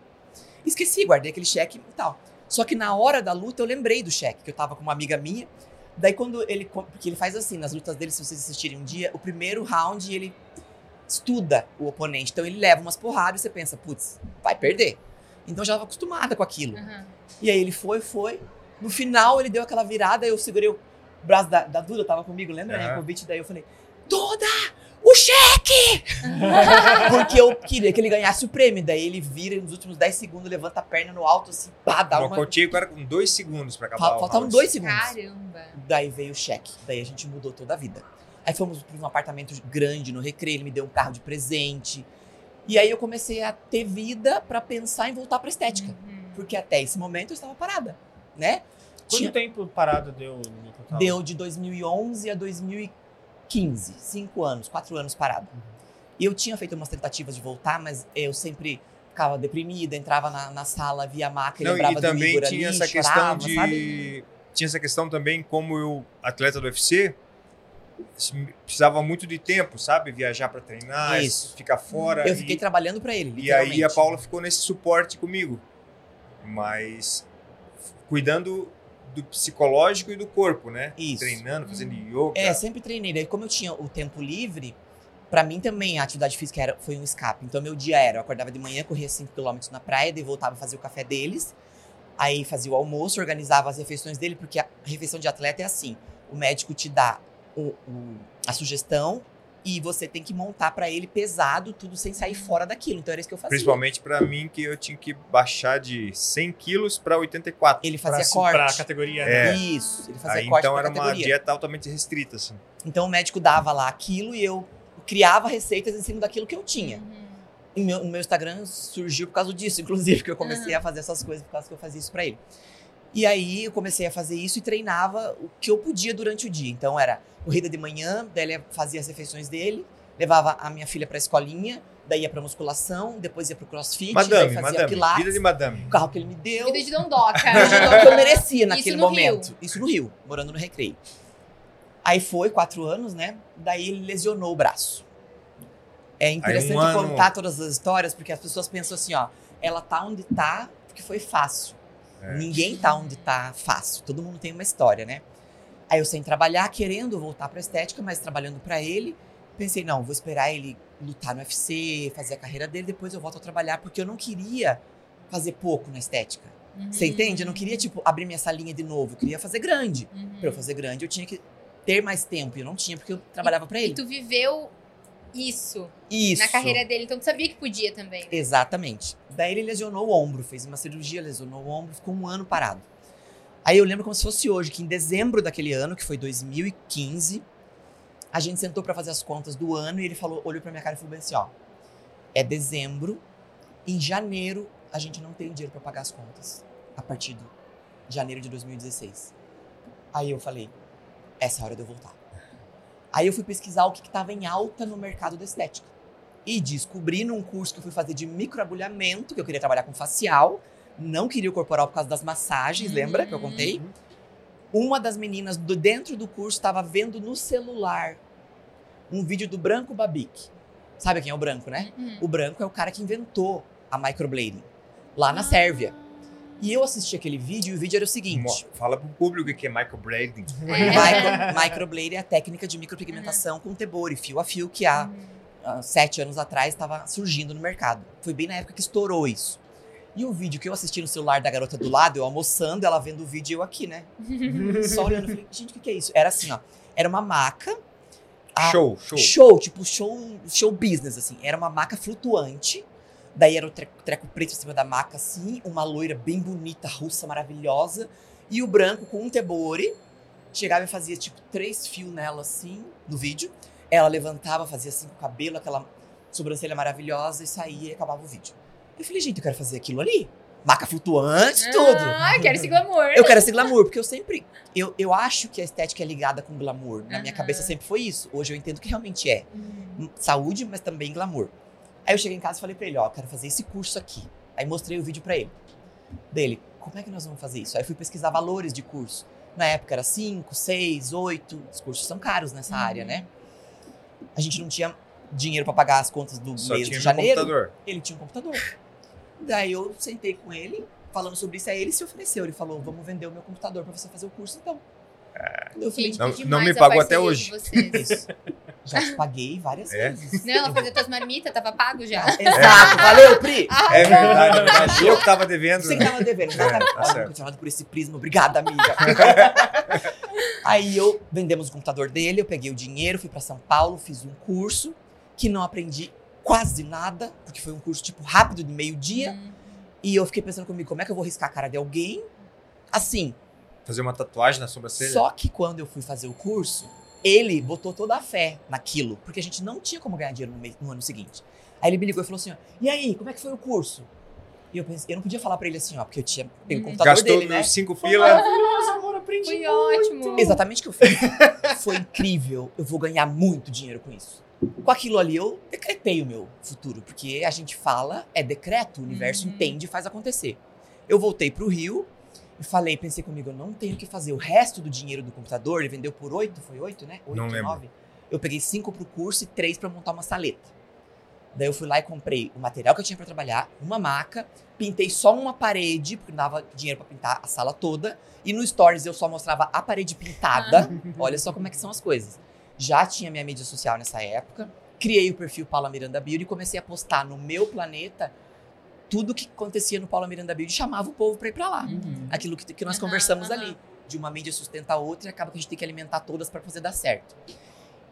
Esqueci, guardei aquele cheque e tal. Só que na hora da luta eu lembrei do cheque, que eu tava com uma amiga minha. Daí quando ele. Porque ele faz assim, nas lutas dele, se vocês assistirem um dia, o primeiro round ele estuda o oponente. Então ele leva umas porradas e você pensa, putz, vai perder. Então eu já estava acostumada com aquilo. Aham. E aí ele foi, foi. No final ele deu aquela virada, eu segurei o braço da, da Duda, tava comigo, lembra? né? Aham. O convite daí eu falei, Duda, o cheque! Porque eu queria que ele ganhasse o prêmio. Daí ele vira e nos últimos 10 segundos, levanta a perna no alto, assim, pá, dá uma. Nocauteei o cara com dois segundos pra acabar Fal- o Faltavam round. dois segundos. Caramba. Daí veio o cheque. Daí a gente mudou toda a vida. Aí fomos para um apartamento grande no Recreio, ele me deu um carro de presente. E aí eu comecei a ter vida para pensar em voltar pra estética. Uhum. Porque até esse momento eu estava parada, né? Quanto Tinha- tempo parado deu no total? Deu de 2011 a 2015. Cinco anos, quatro anos parado. E eu tinha feito umas tentativas de voltar, mas eu sempre ficava deprimida, entrava na, na sala, via a maca Não, lembrava e do também Igor tinha ali, essa questão chorava, de. sabe? Tinha essa questão também, como eu, atleta do UFC, precisava muito de tempo, sabe? Viajar pra treinar, Isso. ficar fora. Eu e- fiquei trabalhando pra ele, E aí a. Paula ficou nesse suporte comigo. Mas cuidando do psicológico e do corpo, né? Isso. Treinando, fazendo yoga. É, sempre treinei. Daí, como eu tinha o tempo livre, pra mim também a atividade física era, foi um escape. Então, meu dia era: eu acordava de manhã, corria 5km na praia, daí voltava a fazer o café deles. Aí fazia o almoço, organizava as refeições dele, porque a refeição de atleta é assim: o médico te dá o- o- a sugestão e você tem que montar pra ele pesado, tudo sem sair fora daquilo. Então, era isso que eu fazia. Principalmente pra mim, que eu tinha que baixar de 100 quilos pra 84. Ele pra, fazia se- corte. pra categoria, É. né? Isso, ele fazia Aí, corte então pra era uma categoria. dieta altamente restrita, assim. Então o médico dava lá aquilo e eu criava receitas em cima daquilo que eu tinha. Uhum. E meu, o meu Instagram surgiu por causa disso, inclusive, que eu comecei a fazer essas coisas por causa que eu fazia isso pra ele. E aí eu comecei a fazer isso e treinava o que eu podia durante o dia. Então era corrida de manhã, daí ele fazia as refeições dele, levava a minha filha pra escolinha, Daí ia pra musculação, depois ia pro crossfit, daí Madame, fazia madame. pilates. Vida de madame. O carro que ele me deu. Vida de dondoca. Imaginou que eu merecia naquele no momento. Rio. Isso no Rio, morando no Recreio. Aí foi, quatro anos, né? Daí ele lesionou o braço. É interessante ano- contar todas as histórias, porque as pessoas pensam assim, ó, ela tá onde tá porque foi fácil. É. Ninguém tá onde tá fácil. Todo mundo tem uma história, né? Aí eu sem trabalhar, querendo voltar pra estética, mas trabalhando pra ele, pensei, não, vou esperar ele lutar no UFC, fazer a carreira dele, depois eu volto a trabalhar, porque eu não queria fazer pouco na estética. Você entende? Eu não queria, tipo, abrir minha salinha de novo. Eu queria fazer grande. Uhum. Pra eu fazer grande, eu tinha que ter mais tempo. E eu não tinha, porque eu trabalhava pra E ele. tu viveu isso, Isso. na carreira dele, então tu sabia que podia também. né? Exatamente. Daí ele lesionou o ombro, fez uma cirurgia, lesionou o ombro, ficou um ano parado. Aí eu lembro como se fosse hoje, que em dezembro daquele ano, que foi 2015, a gente sentou pra fazer as contas do ano e ele falou, olhou pra minha cara e falou bem assim, ó, é dezembro, em janeiro a gente não tem dinheiro pra pagar as contas, a partir de janeiro de 2016. Aí eu falei, essa é a hora de eu voltar. Aí eu fui pesquisar o que estava em alta no mercado da estética. E descobri num curso que eu fui fazer de microagulhamento, que eu queria trabalhar com facial, não queria o corporal por causa das massagens, Uhum. lembra que eu contei? Uma das meninas do dentro do curso estava vendo no celular um vídeo do Branco Babic. Sabe quem é o Branco, né? Uhum. O Branco é o cara que inventou a microblading lá na Ah. Sérvia. E eu assisti aquele vídeo e o vídeo era o seguinte: Fala pro público o que é Michael Brading. É. Micro, microblading é a técnica de micropigmentação com tebore, fio a fio, que há há sete anos atrás estava surgindo no mercado. Foi bem na época que estourou isso. E o vídeo que eu assisti no celular da garota do lado, eu almoçando, ela vendo o vídeo e eu aqui, né? Só olhando, falei, gente, o que, que é isso? Era assim, ó. Era uma maca. a- Show, show. Show, tipo show, show business, assim. Era uma maca flutuante. Daí era o treco, treco preto em cima da maca, assim. Uma loira bem bonita, russa, maravilhosa. E o branco com um tebore. Chegava e fazia, tipo, três fios nela, assim, no vídeo. Ela levantava, fazia assim com o cabelo, aquela sobrancelha maravilhosa e saía e acabava o vídeo. Eu falei, gente, eu quero fazer aquilo ali. Maca flutuante, tudo. Ah, quero esse glamour. Eu quero esse glamour, porque eu sempre. Eu, eu acho que a estética é ligada com glamour. Na minha Aham. cabeça sempre foi isso. Hoje eu entendo que realmente é. Uhum. Saúde, mas também glamour. Aí eu cheguei em casa e falei pra ele: Ó, eu quero fazer esse curso aqui. Aí mostrei o vídeo pra ele. Dele, como é que nós vamos fazer isso? Aí eu fui pesquisar valores de curso. Na época era 5, 6, 8. Os cursos são caros nessa Uhum. área, né? A gente não tinha dinheiro pra pagar as contas do Só mês tinha de janeiro computador. ele tinha um computador. Daí eu sentei com ele, falando sobre isso, aí ele se ofereceu. Ele falou: vamos vender o meu computador pra você fazer o curso, então. Eu falei, Gente, Não- não me a pagou até hoje. Já te paguei várias É? vezes. Não, ela fazia tuas marmitas, tava pago já. Exato, valeu, Pri! Ah, É verdade, é verdade. Eu que tava devendo. Você que tava devendo, exatamente. tá Olha, certo. por esse prisma, obrigada, amiga. Aí eu vendemos o computador dele, eu peguei o dinheiro, fui pra São Paulo, fiz um curso que não aprendi quase nada, porque foi um curso tipo rápido de meio-dia. Hum. E eu fiquei pensando comigo, como é que eu vou riscar a cara de alguém? Assim, Fazer uma tatuagem na sobrancelha. Só que quando eu fui fazer o curso, ele botou toda a fé naquilo, porque a gente não tinha como ganhar dinheiro no, mês- no ano seguinte. Aí ele me ligou e falou assim: ó, e aí, como é que foi o curso? E eu pensei, eu não podia falar pra ele assim, ó, porque eu tinha pego o Uhum. computador Gastou dele, né? meus cinco pila. maravilhoso, amor, aprendi Foi muito. ótimo. Exatamente o que eu fiz. foi incrível. Eu vou ganhar muito dinheiro com isso. Com aquilo ali, eu decretei o meu futuro, porque a gente fala, é decreto, o universo Uhum. entende e faz acontecer. Eu voltei pro Rio e falei, pensei comigo, eu não tenho o que fazer. O resto do dinheiro do computador, ele vendeu por oito, foi oito, né? Oito, Não lembro. nove. Eu peguei cinco pro curso e três pra montar uma saleta. Daí eu fui lá e comprei o material que eu tinha pra trabalhar, uma maca, pintei só uma parede, porque não dava dinheiro pra pintar a sala toda. E no Stories eu só mostrava a parede pintada. Olha só como é que são as coisas. Já tinha minha mídia social nessa época. Criei o perfil Paula Miranda Beauty e comecei a postar no meu planeta tudo que acontecia no Paula Miranda Beauty. Chamava o povo pra ir pra lá. Uhum. Aquilo que, que nós Aham, conversamos aham. ali. De uma mídia sustenta a outra e acaba que a gente tem que alimentar todas pra fazer dar certo.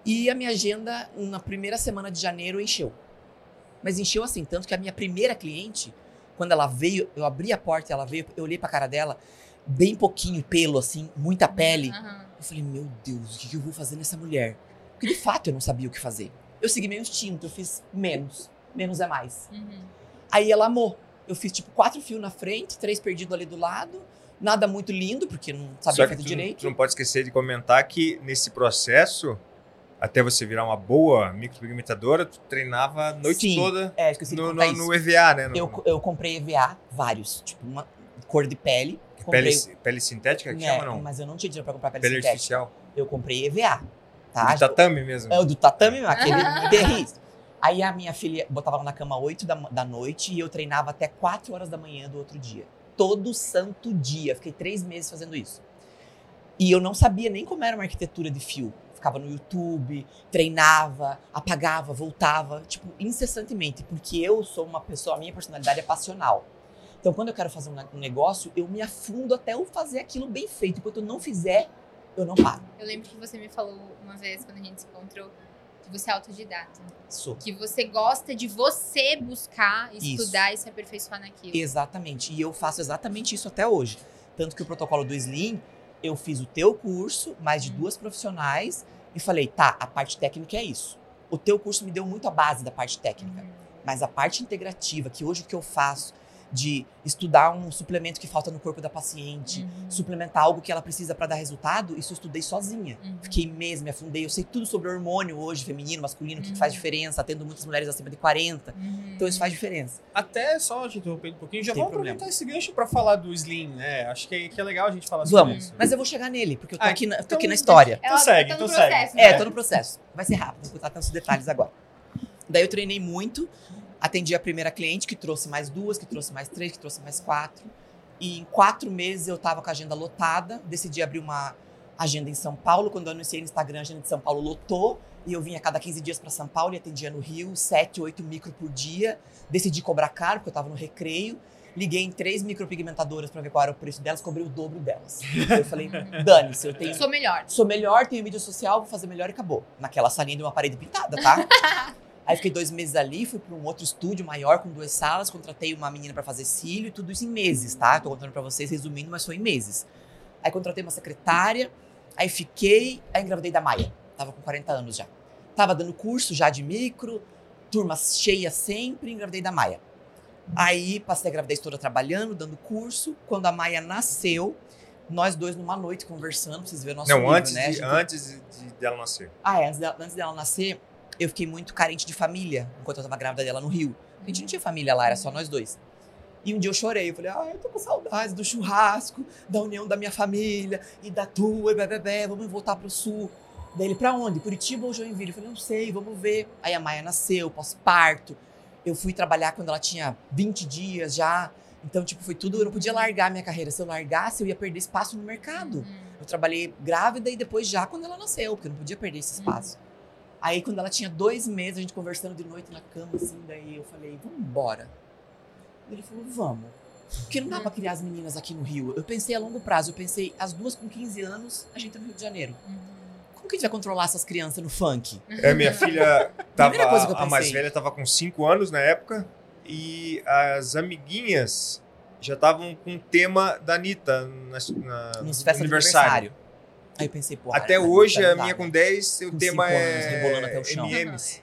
E a minha agenda, na primeira semana de janeiro, encheu. Mas encheu assim, tanto que a minha primeira cliente, quando ela veio, eu abri a porta e ela veio, eu olhei pra cara dela, bem pouquinho pelo, assim, muita pele. Aham. Eu falei, meu Deus, o que eu vou fazer nessa mulher? Porque de fato eu não sabia o que fazer. Eu segui meu instinto, eu fiz menos. Menos é mais. Uhum. Aí ela amou. Eu fiz tipo quatro fios na frente, três perdidos ali do lado. Nada muito lindo, porque não sabia fazer tu, direito. tu não pode esquecer de comentar que nesse processo até você virar uma boa micropigmentadora, tu treinava a noite Sim, toda É, esqueci de no, no, no EVA, né? No, Eu, eu comprei EVA, vários. Tipo, uma cor de pele. pele, Comprei, pele sintética que É, chama, não? Mas eu não tinha dinheiro pra comprar pele, Pele sintética. artificial. Eu comprei EVA. Tá? De tatame mesmo. É o do tatame, aquele berris. Aí a minha filha botava ela na cama 8 da, da noite e eu treinava até 4 horas da manhã do outro dia. Todo santo dia. Fiquei três meses fazendo isso. E eu não sabia nem como era uma arquitetura de fio. Ficava no YouTube, treinava, apagava, voltava, tipo, incessantemente. Porque eu sou uma pessoa, a minha personalidade é passional. Então, quando eu quero fazer um ne- negócio, eu me afundo até eu fazer aquilo bem feito. Enquanto eu não fizer, eu não paro. Eu lembro que você me falou uma vez, quando a gente se encontrou, que você é autodidata. Sou. Que você gosta de você buscar, Isso. estudar e se aperfeiçoar naquilo. Exatamente. E eu faço exatamente isso até hoje. Tanto que o protocolo do Slim, eu fiz o teu curso, mais de Uhum. duas profissionais, e falei, tá, a parte técnica é isso. O teu curso me deu muito a base da parte técnica. Uhum. Mas a parte integrativa, que hoje o que eu faço de estudar um suplemento que falta no corpo da paciente, Uhum. suplementar algo que ela precisa para dar resultado, isso eu estudei sozinha. Uhum. Fiquei mesmo, me afundei. Eu sei tudo sobre hormônio hoje, feminino, masculino, o que, que Uhum. faz diferença, atendo muitas mulheres acima de 40. Uhum. Então isso faz diferença. Até só te interrompendo um pouquinho, já Tem vamos problema. aproveitar esse gancho pra falar do Slim, né? Acho que é, que é legal a gente falar sobre Vamos. isso. Mas eu vou chegar nele, porque eu tô, Ah, aqui, na, tô então- aqui na história. Ela segue, tá no então segue. processo, É, né? tô no processo. Vai ser rápido, vou contar tantos detalhes agora. Daí eu treinei muito, atendi a primeira cliente, que trouxe mais duas, que trouxe mais três, que trouxe mais quatro. E em quatro meses eu tava com a agenda lotada, decidi abrir uma agenda em São Paulo. Quando eu anunciei no Instagram, a agenda de São Paulo lotou. E eu vinha a cada 15 dias para São Paulo e atendia no Rio, 7, 8 micro por dia. Decidi cobrar caro, porque eu tava no recreio. Liguei em três micropigmentadoras para ver qual era o preço delas, cobrei o dobro delas. Eu falei, dane-se, eu tenho Sou melhor. sou melhor, tenho mídia social, vou fazer melhor e acabou. Naquela salinha de uma parede pintada, tá? Aí fiquei dois meses ali, fui para um outro estúdio maior com duas salas, contratei uma menina para fazer cílio e tudo isso em meses, tá? Tô contando para vocês, resumindo, mas foi em meses. Aí contratei uma secretária, aí fiquei, aí engravidei da Maia. Tava com 40 anos já. Tava dando curso já de micro, turma cheia sempre, engravidei da Maia. Aí passei a gravidez toda trabalhando, dando curso. Quando a Maia nasceu, nós dois numa noite conversando, vocês verem o nosso Não, nível, antes, né? De, gente- antes de, de dela nascer. ah, é, antes dela, antes dela nascer, eu fiquei muito carente de família enquanto eu tava grávida dela no Rio. A gente não tinha família lá, era só nós dois. E um dia eu chorei, eu falei, ah, eu tô com saudades do churrasco, da união da minha família e da tua, e bebê, vamos voltar pro sul. Daí ele, pra onde? Curitiba ou Joinville? Eu falei, não sei, vamos ver. Aí a Maia nasceu, pós-parto. Eu fui trabalhar quando ela tinha 20 dias já. Então, tipo, foi tudo, eu não podia largar minha carreira. Se eu largasse, eu ia perder espaço no mercado. Uhum. Eu trabalhei grávida e depois já quando ela nasceu, porque eu não podia perder esse espaço. Aí, quando ela tinha dois meses, a gente conversando de noite na cama, assim, daí eu falei, vamos embora. Ele falou, vamos. Porque não dá pra criar as meninas aqui no Rio. Eu pensei a longo prazo, eu pensei, as duas com 15 anos, a gente tá no Rio de Janeiro. Uhum. Como que a gente vai controlar essas crianças no funk? É, minha filha tava. Primeira coisa que eu a mais velha tava com 5 anos na época. E as amiguinhas já estavam com o tema da Anitta na, na, Nos no festas de aniversário. Aí eu pensei, pô. Até hoje, a minha com 10, o Com tema é o. MMs.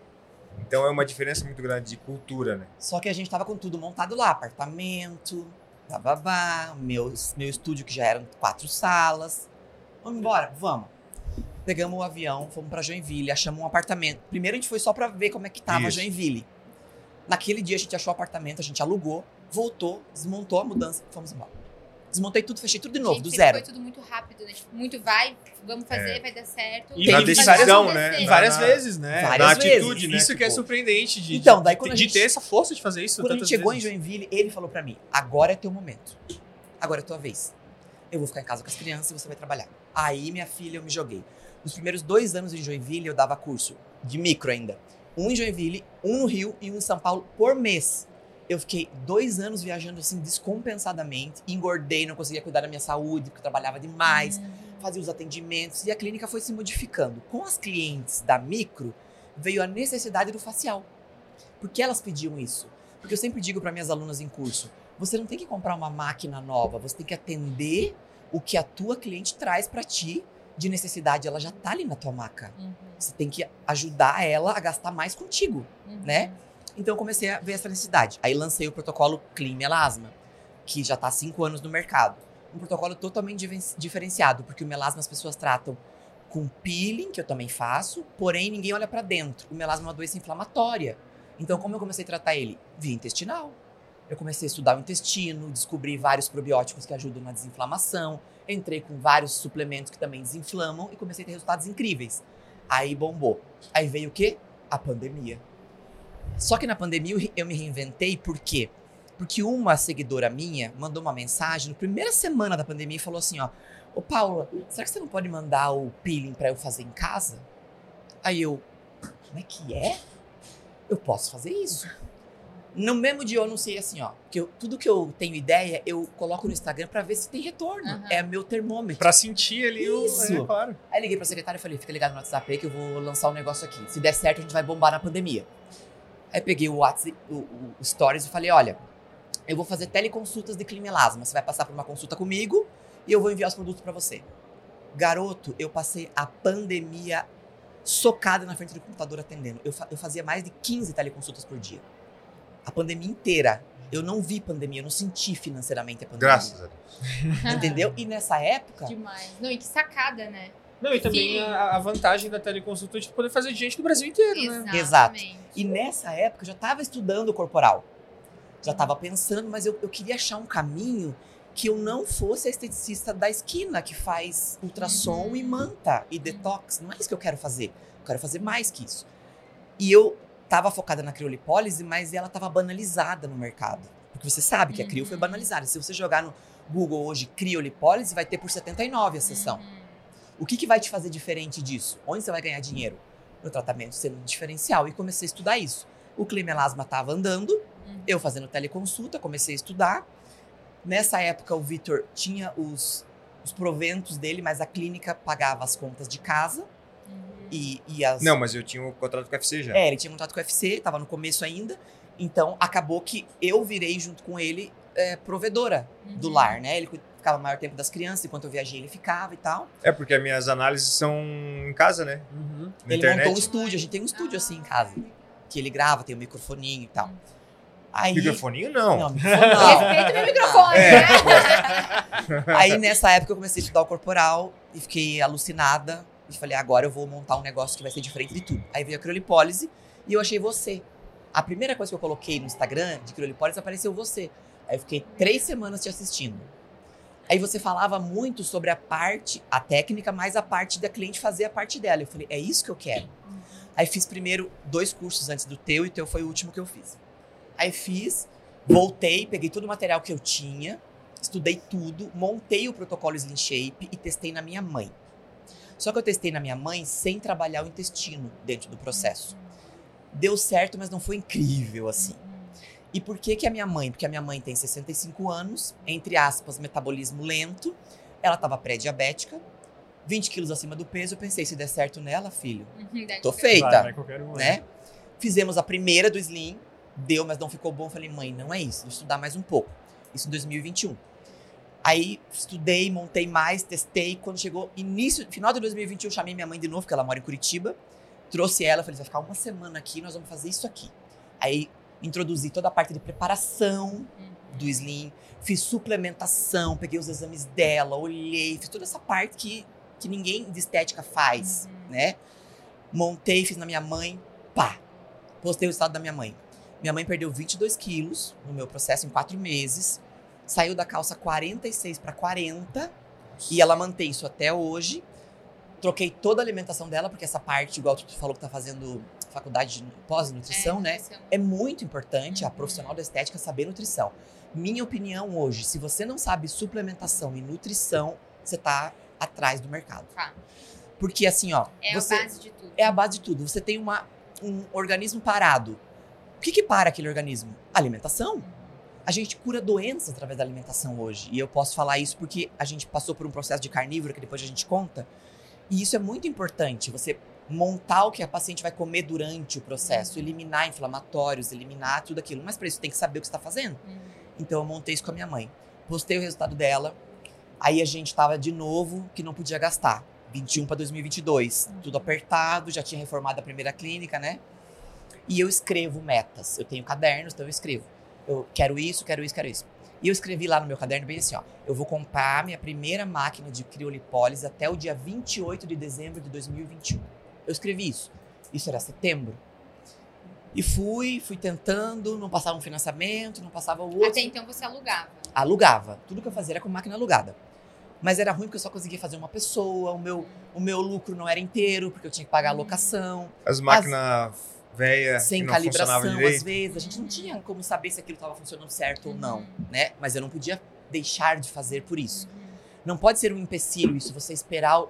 Então é uma diferença muito grande de cultura, né? Só que a gente tava com tudo montado lá, apartamento, bababá, meu, meu estúdio que já eram quatro salas. Vamos embora? Vamos. Pegamos o avião, fomos pra Joinville, achamos um apartamento. Primeiro a gente foi só pra ver como é que tava Isso. Joinville. Naquele dia a gente achou o apartamento, a gente alugou, voltou, desmontou a mudança e fomos embora. Desmontei tudo, fechei tudo de novo, Gente, do zero. Foi tudo muito rápido, né? Tipo, muito vai, vamos fazer, É. vai dar certo. E na tem decisão, várias- né? E várias na- vezes, né? Várias na vezes. atitude, né? Isso que é Tipo, surpreendente de, Então, de- daí quando a de gente- ter essa força de fazer isso Quando a gente chegou em vezes. Joinville, ele falou pra mim: agora é teu momento. Agora é tua vez. Eu vou ficar em casa com as crianças e você vai trabalhar. Aí, minha filha, eu me joguei. Os primeiros dois anos em Joinville, eu dava curso de micro ainda. Um em Joinville, um no Rio e um em São Paulo por mês. Eu fiquei dois anos viajando assim, descompensadamente. Engordei, não conseguia cuidar da minha saúde, porque eu trabalhava demais Uhum. fazia os atendimentos e a clínica foi se modificando. Com as clientes da micro, veio a necessidade do facial. Por que elas pediam isso? Porque eu sempre digo para minhas alunas em curso: você não tem que comprar uma máquina nova, você tem que atender o que a tua cliente traz para ti de necessidade. Ela já tá ali na tua maca. Uhum. Você tem que ajudar ela a gastar mais contigo. Uhum. né? Então eu comecei a ver essa necessidade. Aí lancei o protocolo Clean Melasma, que já está há cinco anos no mercado. Um protocolo totalmente diferenciado, porque o melasma as pessoas tratam com peeling, que eu também faço, porém ninguém olha pra dentro. O melasma é uma doença inflamatória. Então, como eu comecei a tratar ele? Via intestinal. Eu comecei a estudar o intestino, descobri vários probióticos que ajudam na desinflamação, entrei com vários suplementos que também desinflamam e comecei a ter resultados incríveis. Aí bombou. Aí veio o quê? A pandemia. Só que na pandemia eu me reinventei, por quê? Porque uma seguidora minha mandou uma mensagem na primeira semana da pandemia e falou assim, ó, Ô Paula, será que você não pode mandar o peeling pra eu fazer em casa? Aí eu, como é que é? Eu posso fazer isso. No mesmo dia eu anunciei assim, ó, que eu- tudo que eu tenho ideia, eu coloco no Instagram pra ver se tem retorno. Aham. É meu termômetro. Pra sentir ali o. Isso. É, claro. Aí liguei pra secretária e falei, fica ligado no WhatsApp aí que eu vou lançar um negócio aqui. Se der certo, a gente vai bombar na pandemia. Aí peguei o WhatsApp, o, o- o Stories e falei, olha, eu vou fazer teleconsultas de climelasma. Você vai passar por uma consulta comigo e eu vou enviar os produtos pra você. Garoto, eu passei a pandemia socada na frente do computador atendendo. Eu, fa- eu fazia mais de 15 teleconsultas por dia. A pandemia inteira. Eu não vi pandemia, eu não senti financeiramente a pandemia. Graças a Deus. Entendeu? E nessa época, Demais. Não, e que sacada, né? Não, e também Sim. a, a vantagem da teleconsulta é de poder fazer de gente do Brasil inteiro, né? Exatamente. E nessa época eu já estava estudando o corporal. Já estava pensando, mas eu, eu queria achar um caminho que eu não fosse a esteticista da esquina que faz ultrassom Uhum. e manta e detox. Não é isso que eu quero fazer. Eu quero fazer mais que isso. E eu estava focada na criolipólise, mas ela estava banalizada no mercado. Porque você sabe que a crio foi Uhum. banalizada. Se você jogar no Google hoje criolipólise, vai ter por 79 a sessão. Uhum. O que, que vai te fazer diferente disso? Onde você vai ganhar dinheiro? No tratamento sendo um diferencial. E comecei a estudar isso. O climelasma estava andando, Uhum. eu fazendo teleconsulta, comecei a estudar. Nessa época, o Vitor tinha os, os proventos dele, mas a clínica pagava as contas de casa Uhum. e, e as. Não, mas eu tinha um contrato com o UFC já. É, ele tinha contato com o UFC, tava no começo ainda. Então, acabou que eu virei junto com ele é, provedora do Uhum. lar, né? Ele ficava o maior tempo das crianças, enquanto eu viajei, ele ficava e tal. É porque as minhas análises são em casa, né? Uhum. Ele internet. montou um estúdio, a gente tem um estúdio assim em casa. Que ele grava, tem um microfoninho e tal. Aí, Microfoninho não. Não, microfone não. Respeita meu microfone, É. né? Aí nessa época eu comecei a estudar o corporal e fiquei alucinada. E falei, agora eu vou montar um negócio que vai ser diferente de tudo. Aí veio a criolipólise e eu achei você. A primeira coisa que eu coloquei no Instagram de criolipólise apareceu você. Aí eu fiquei três semanas te assistindo. Aí você falava muito sobre a parte, a técnica, mas a parte da cliente fazer a parte dela. Eu falei, é isso que eu quero. Aí fiz primeiro dois cursos antes do teu e o teu foi o último que eu fiz. Aí fiz, voltei, peguei todo o material que eu tinha, estudei tudo, montei o protocolo Slim Shape e testei na minha mãe. Só que eu testei na minha mãe sem trabalhar o intestino dentro do processo. Deu certo, mas não foi incrível assim. E por que que a minha mãe? Porque a minha mãe tem 65 anos, entre aspas, metabolismo lento. Ela estava pré-diabética, 20 quilos acima do peso. Eu pensei, se der certo nela, filho, Uhum, tô feita Vai, vai qualquer um, né? Fizemos a primeira do Slim, deu, mas não ficou bom. Falei, mãe, não é isso, vou estudar mais um pouco. Isso em 2021. Aí estudei, montei mais, testei. Quando chegou início, final de 2021, eu chamei minha mãe de novo, porque ela mora em Curitiba. Trouxe ela, falei, vai ficar uma semana aqui, nós vamos fazer isso aqui. Aí introduzi toda a parte de preparação do Slim, fiz suplementação, peguei os exames dela, olhei, fiz toda essa parte que, que ninguém de estética faz, Uhum. né? Montei, fiz na minha mãe, pá, postei o estado da minha mãe. Minha mãe perdeu 22 quilos no meu processo em quatro meses, saiu da calça 46 para 40 e ela mantém isso até hoje. Troquei toda a alimentação dela, porque essa parte, igual tu falou que tá fazendo faculdade de pós-nutrição, É, né? É muito importante a Uhum. profissional da estética saber nutrição. Minha opinião hoje, se você não sabe suplementação e nutrição, você tá atrás do mercado. Tá. Porque assim, ó, É você a base de tudo. é a base de tudo. Você tem uma, um organismo parado. O que que para aquele organismo? Alimentação. A gente cura doenças através da alimentação hoje. E eu posso falar isso porque a gente passou por um processo de carnívoro que depois a gente conta. E isso é muito importante. Você montar o que a paciente vai comer durante o processo, eliminar inflamatórios, eliminar tudo aquilo. Mas para isso tem que saber o que está fazendo. Uhum. Então eu montei isso com a minha mãe. Postei o resultado dela. Aí a gente tava de novo que não podia gastar. 21 para 2022. Tudo apertado, já tinha reformado a primeira clínica, né? E eu escrevo metas. Eu tenho cadernos, então eu escrevo. Eu quero isso, quero isso, quero isso. E eu escrevi lá no meu caderno bem assim, ó. Eu vou comprar minha primeira máquina de criolipólise até o dia 28 de dezembro de 2021. Eu escrevi isso. Isso era setembro. E fui, fui tentando, não passava um financiamento, não passava o outro. Até então você alugava. Alugava. Tudo que eu fazia era com máquina alugada. Mas era ruim porque eu só conseguia fazer uma pessoa, o meu, o meu lucro não era inteiro, porque eu tinha que pagar a locação. As máquinas velhas sem calibração, às vezes. A gente não tinha como saber se aquilo estava funcionando certo ou não, Uhum. né? Mas eu não podia deixar de fazer por isso. Não pode ser um empecilho isso, você esperar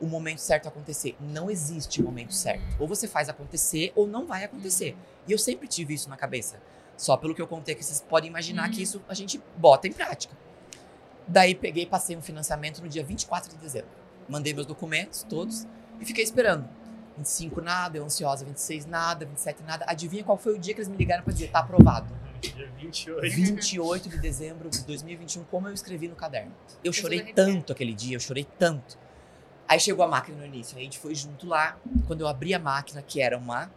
o- momento certo acontecer. Não existe momento certo. Ou você faz acontecer ou não vai acontecer. E eu sempre tive isso na cabeça. Só pelo que eu contei aqui, vocês podem imaginar Uhum. que isso a gente bota em prática. Daí peguei e passei um financiamento no dia 24 de dezembro. Mandei meus documentos todos e fiquei esperando. 25 nada, eu ansiosa, 26 nada, 27 nada. Adivinha qual foi o dia que eles me ligaram pra dizer, tá aprovado? Dia 28. 28 de dezembro de 2021, como eu escrevi no caderno. Eu chorei tanto aquele dia, eu chorei tanto. Aí chegou a máquina no início, aí a gente foi junto lá. Quando eu abri a máquina, que era uma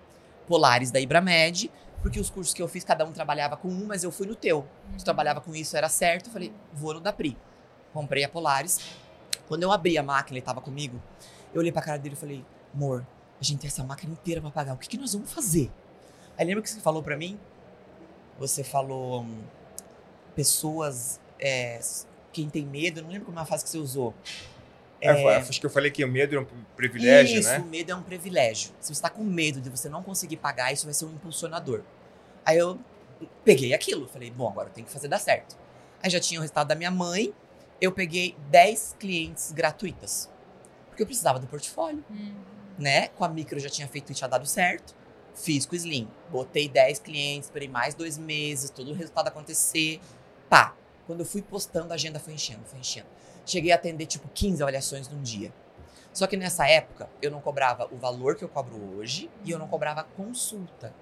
Polaris da Ibramed, porque os cursos que eu fiz, cada um trabalhava com um, mas eu fui no teu. Tu trabalhava com isso, era certo. Eu falei, vou no da Pri. Comprei a Polaris. Quando eu abri a máquina, ele tava comigo. Eu olhei pra cara dele e falei, amor, a gente tem essa máquina inteira pra pagar. O que, que nós vamos fazer? Aí lembra que você falou pra mim? Você falou hum, pessoas. é, quem tem medo, eu não lembro como é a frase que você usou. É, acho que eu falei que o medo é um privilégio, isso, né? o medo é um privilégio. Se você tá com medo de você não conseguir pagar, isso vai ser um impulsionador. Aí eu peguei aquilo, falei, bom, agora eu tenho que fazer dar certo. Aí já tinha o resultado da minha mãe, eu peguei 10 clientes gratuitas. Porque eu precisava do portfólio, Uhum. né? Com a micro eu já tinha feito e tinha dado certo. Fiz com o Slim. Botei 10 clientes, esperei mais dois meses, todo o resultado acontecer. Pá. Quando eu fui postando, a agenda foi enchendo, foi enchendo. Cheguei a atender, tipo, 15 avaliações num dia. Só que nessa época, eu não cobrava o valor que eu cobro hoje e eu não cobrava consulta.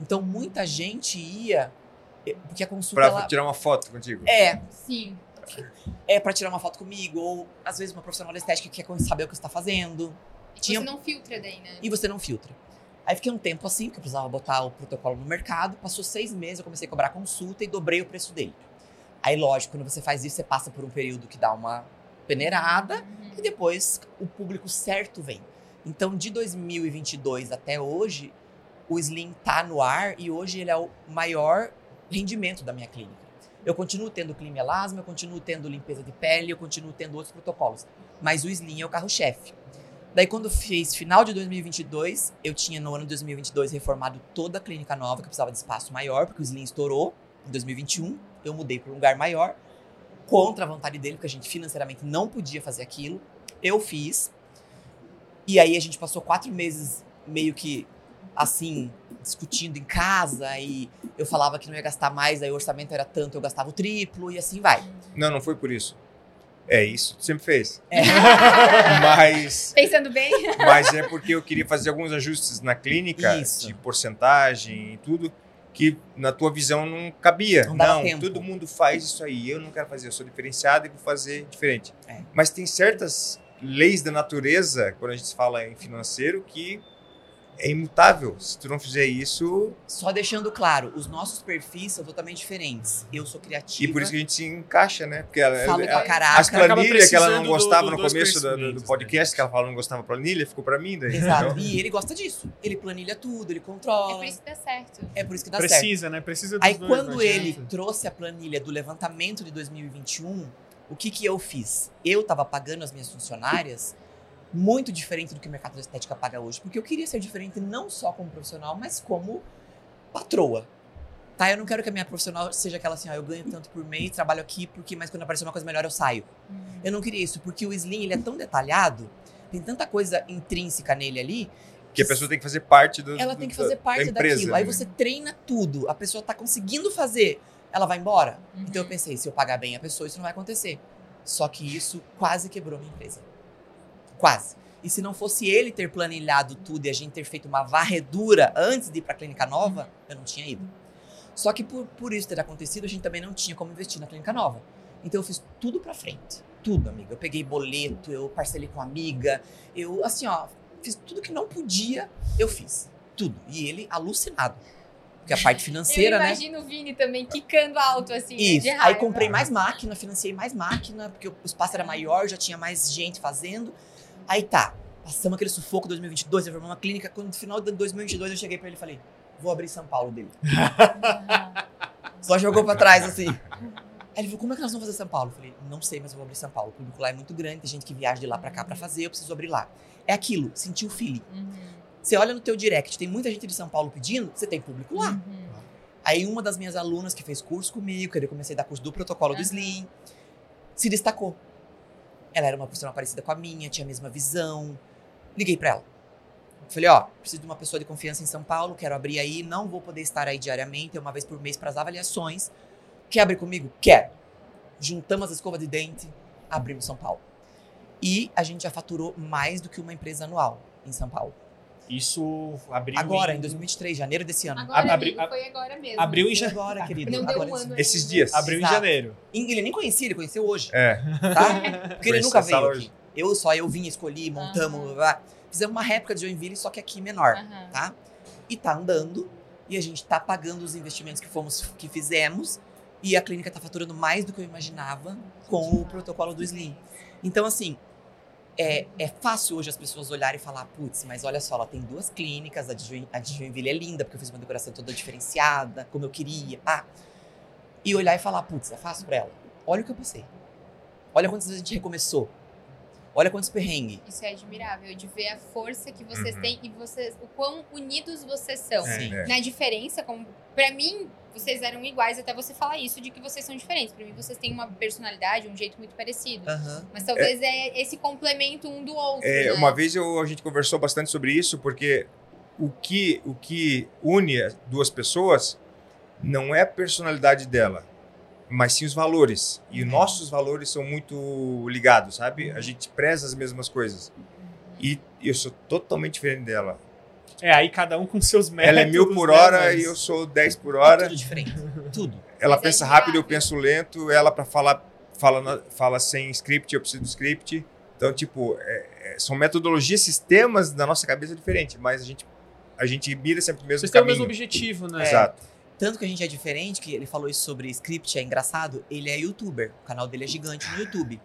Então, muita gente ia... eh, Porque a consulta, Pra ela... tirar uma foto contigo. É, Sim. é pra tirar uma foto comigo, ou às vezes uma profissional estética que quer saber o que você tá fazendo. E Tinha- você não filtra daí, né? e você não filtra. Aí fiquei um tempo assim, porque eu precisava botar o protocolo no mercado. Passou seis meses, eu comecei a cobrar consulta e dobrei o preço dele. Aí, lógico, quando você faz isso, você passa por um período que dá uma peneirada Uhum. e depois o público certo vem. Então, de 2022 até hoje, o Slim tá no ar e hoje ele é o maior rendimento da minha clínica. Eu continuo tendo clima elasma, eu continuo tendo limpeza de pele, eu continuo tendo outros protocolos, mas o Slim é o carro-chefe. Daí, quando fiz final de 2022, eu tinha no ano de 2022 reformado toda a clínica nova, que precisava de espaço maior, porque o Slim estourou em 2021. Eu mudei para um lugar maior, contra a vontade dele, porque a gente financeiramente não podia fazer aquilo. Eu fiz. E aí a gente passou quatro meses meio que assim, discutindo em casa, e eu falava que não ia gastar mais, aí o orçamento era tanto, eu gastava o triplo, e assim vai. Não, não foi por isso. É isso, tu sempre fez. É. Mas, Pensando bem, mas é porque eu queria fazer alguns ajustes na clínica, Isso. de porcentagem e tudo, que na tua visão não cabia. Não Não, todo mundo faz isso aí. Eu não quero fazer, eu sou diferenciado e vou fazer diferente. É. Mas tem certas leis da natureza, quando a gente fala em financeiro, que é imutável. Se tu não fizer isso, Só deixando claro, os nossos perfis são totalmente diferentes. Eu sou criativa. e por isso que a gente se encaixa, né? Porque ela, falo ela- pra caraca. as planilhas que ela não precisando do- gostava do- no começo do, do- conhecimentos, podcast, né? que ela falou que não gostava da planilha, ficou pra mim daí. Exato. Então, E ele gosta disso. Ele planilha tudo, ele é controla. por isso que dá certo. É por isso que dá certo. Precisa, né? Precisa dos Aí dois, quando ele adianta. trouxe a planilha do levantamento de 2021, o que que eu fiz? Eu tava pagando as minhas funcionárias muito diferente do que o mercado da estética paga hoje, porque eu queria ser diferente não só como profissional, mas como patroa. Tá, eu não quero que a minha profissional seja aquela assim, ó, eu ganho tanto por mês, trabalho aqui, porque mas quando aparecer uma coisa melhor eu saio. Eu não queria isso, porque o Slim ele é tão detalhado, tem tanta coisa intrínseca nele ali, que a pessoa tem que fazer parte do, ela do- tem que fazer da parte empresa. daquilo. Aí né? você treina tudo, a pessoa tá conseguindo fazer, ela vai embora. Uhum. Então eu pensei, se eu pagar bem a pessoa, isso não vai acontecer. Só que isso quase quebrou minha empresa. Quase. E se não fosse ele ter planilhado tudo e a gente ter feito uma varredura antes de ir pra clínica nova, eu não tinha ido. Só que por, por isso ter acontecido, a gente também não tinha como investir na clínica nova. Então eu fiz tudo pra frente. Tudo, amiga. Eu peguei boleto, eu parcelei com amiga, eu, assim, ó, fiz tudo que não podia, eu fiz. Tudo. E ele alucinado. porque a parte financeira, eu né? imagino o Vini também quicando alto, assim, né, Isso. de Aí raiva. comprei mais máquina, financiei mais máquina, porque o espaço era maior, já tinha mais gente fazendo. Aí tá, passamos aquele sufoco 2022, eu formei uma clínica. Quando no final de 2022 eu cheguei pra ele e falei: vou abrir São Paulo dele. Só jogou pra trás assim. Aí ele falou: como é que nós vamos fazer São Paulo? Eu falei: não sei, mas eu vou abrir São Paulo. O público lá é muito grande, tem gente que viaja de lá pra cá pra fazer, eu preciso abrir lá. É aquilo, sentir o feeling. Uhum. Você olha no teu direct, tem muita gente de São Paulo pedindo, você tem público lá. Uhum. Aí uma das minhas alunas que fez curso comigo, que eu comecei a dar curso do protocolo do Aham. Slim, se destacou. Ela era uma pessoa parecida com a minha, tinha a mesma visão. Liguei pra ela. Falei, ó, preciso de uma pessoa de confiança em São Paulo, quero abrir aí, não vou poder estar aí diariamente, é uma vez por mês para as avaliações. Quer abrir comigo? Quero. Juntamos as escovas de dente, abrimos São Paulo. E a gente já faturou mais do que uma empresa anual em São Paulo. Isso abriu Agora, em, em 2023, janeiro desse ano. Agora, Abri- amigo, foi agora mesmo. abriu em Foi ja- agora, querido. Não deu agora um esse- ano Esses dias. abriu em Exato. janeiro. Ele nem conhecia, ele conheceu hoje, É. tá? Porque ele nunca veio aqui. Eu só, eu vim, escolhi, montamos, Aham. blá, blá. fizemos uma réplica de Joinville, só que aqui menor, Aham. tá? E tá andando, e a gente tá pagando os investimentos que fomos, que fizemos, e a clínica tá faturando mais do que eu imaginava com o protocolo do Slim. Então, assim, é, é fácil hoje as pessoas olharem e falar, putz, mas olha só, ela tem duas clínicas, a de, Join- a de Joinville é linda, porque eu fiz uma decoração toda diferenciada, como eu queria, pá. E olhar e falar, putz, é fácil pra ela. Olha o que eu passei. Olha quantas vezes a gente recomeçou. Olha quantos perrengues. Isso é admirável, de ver a força que vocês Uhum. têm e vocês, o quão unidos vocês são. É. Sim. É. Na diferença, como pra mim, vocês eram iguais até você falar isso, de que vocês são diferentes. Pra mim, vocês têm uma personalidade, um jeito muito parecido. Aham. Mas talvez é, esse complemento um do outro. É, né? uma vez eu- a gente conversou bastante sobre isso, porque o que, o que une as duas pessoas não é a personalidade dela, mas sim os valores. E Uhum. nossos valores são muito ligados, sabe? A gente preza as mesmas coisas. E eu sou totalmente diferente dela. É, aí cada um com seus métodos. Ela é mil por né, hora mas- e eu sou 10 por É hora. tudo diferente. Tudo. Ela Mas é pensa rápido, eu admirável. penso lento. Ela, para falar, fala, fala sem script, eu preciso do script. Então, tipo, é- é- são metodologias, sistemas da nossa cabeça diferentes, mas a gente, a gente mira sempre o mesmo Vocês têm o caminho. mesmo objetivo, né? Exato. Tanto que a gente é diferente, que ele falou isso sobre script, é engraçado. Ele é youtuber. O canal dele é gigante no YouTube.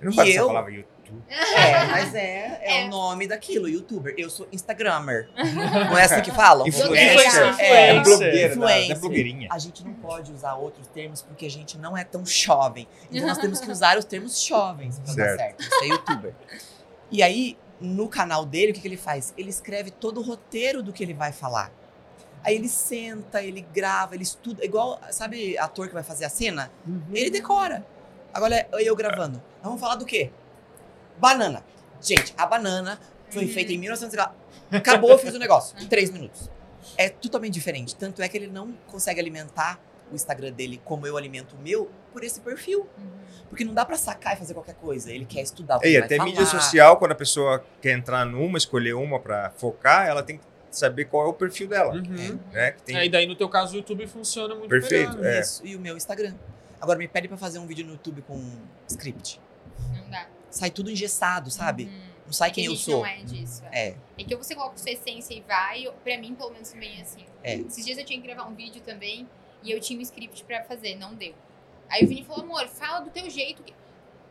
Eu não E eu? palavra YouTube. É, mas é, é, É. o nome daquilo, youtuber. Eu sou instagrammer. Não é assim que falam? Influencer. Influencer. É, Influencer. blogueira, da- da Influencer. blogueirinha. A gente não pode usar outros termos porque a gente não é tão jovem. Então nós temos que usar os termos jovens pra dar Certo. certo. Isso é youtuber. E aí, no canal dele, o que, que ele faz? Ele escreve todo o roteiro do que ele vai falar. Aí ele senta, ele grava, ele estuda. Igual, sabe, ator que vai fazer a cena? Uhum. Ele decora. Agora é eu gravando. Nós vamos falar do quê? Banana. Gente, a banana foi Uhum. feita em 1900. e lá. Acabou, eu fiz o negócio. Em três minutos. É totalmente diferente. Tanto é que ele não consegue alimentar o Instagram dele como eu alimento o meu por esse perfil. Uhum. Porque não dá pra sacar e fazer qualquer coisa. Ele quer estudar o que E até falar. mídia social, quando a pessoa quer entrar numa, escolher uma para focar, ela tem que saber qual é o perfil dela. Uhum. Né? Que tem... Aí daí no teu caso o YouTube funciona muito Perfeito, melhor. é. Isso, e o meu Instagram. Agora me pede pra fazer um vídeo no YouTube com script. Não dá. Sai tudo engessado, sabe? Uhum. Não sai É que quem eu sou. Não é disso. É. É, É que você coloca sua essência e vai. Pra mim, pelo menos, também é assim. É. Esses dias eu tinha que gravar um vídeo também e eu tinha um script pra fazer, não deu. Aí o Vini falou, amor, fala do teu jeito.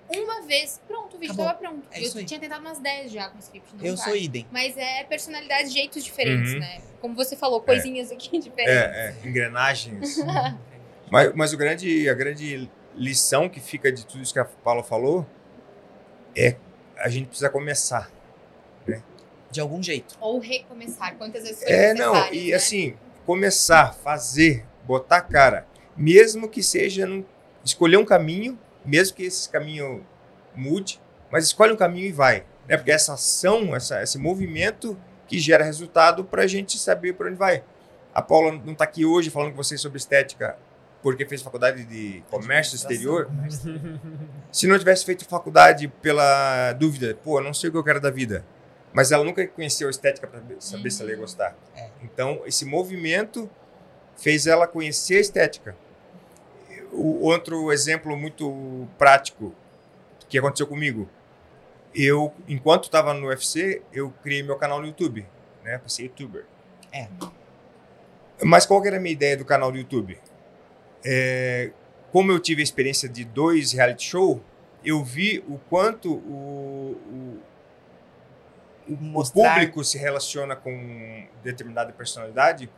Uma vez, pronto, o vídeo Acabou. tava pronto. É eu tinha tentado umas 10 já com o script. Não eu vai. sou idem. Mas é personalidade, jeitos diferentes, Uhum. né? Como você falou, coisinhas aqui diferentes. É, é, engrenagens. mas, mas o grande, a grande lição que fica de tudo isso que a Paula falou é a gente precisa começar. De algum jeito. Ou recomeçar, quantas vezes foi É, não, e né? assim, começar, fazer, botar a cara, mesmo que seja num- escolher um caminho, mesmo que esse caminho mude, mas escolhe um caminho e vai. Né? Porque essa ação, essa, esse movimento que gera resultado para a gente saber para onde vai. A Paula não está aqui hoje falando com vocês sobre estética porque fez faculdade de comércio exterior. Se não tivesse feito faculdade pela dúvida, pô, eu não sei o que eu quero da vida. Mas ela nunca conheceu a estética para saber se ela ia gostar. É. Então, esse movimento fez ela conhecer a estética. O outro exemplo muito prático que aconteceu comigo. Eu, enquanto estava no UFC, eu criei meu canal no YouTube, né? Para ser youtuber. É. Mas qual que era a minha ideia do canal do YouTube? É, como eu tive a experiência de dois reality show, eu vi o quanto o, o, o público se relaciona com determinada personalidade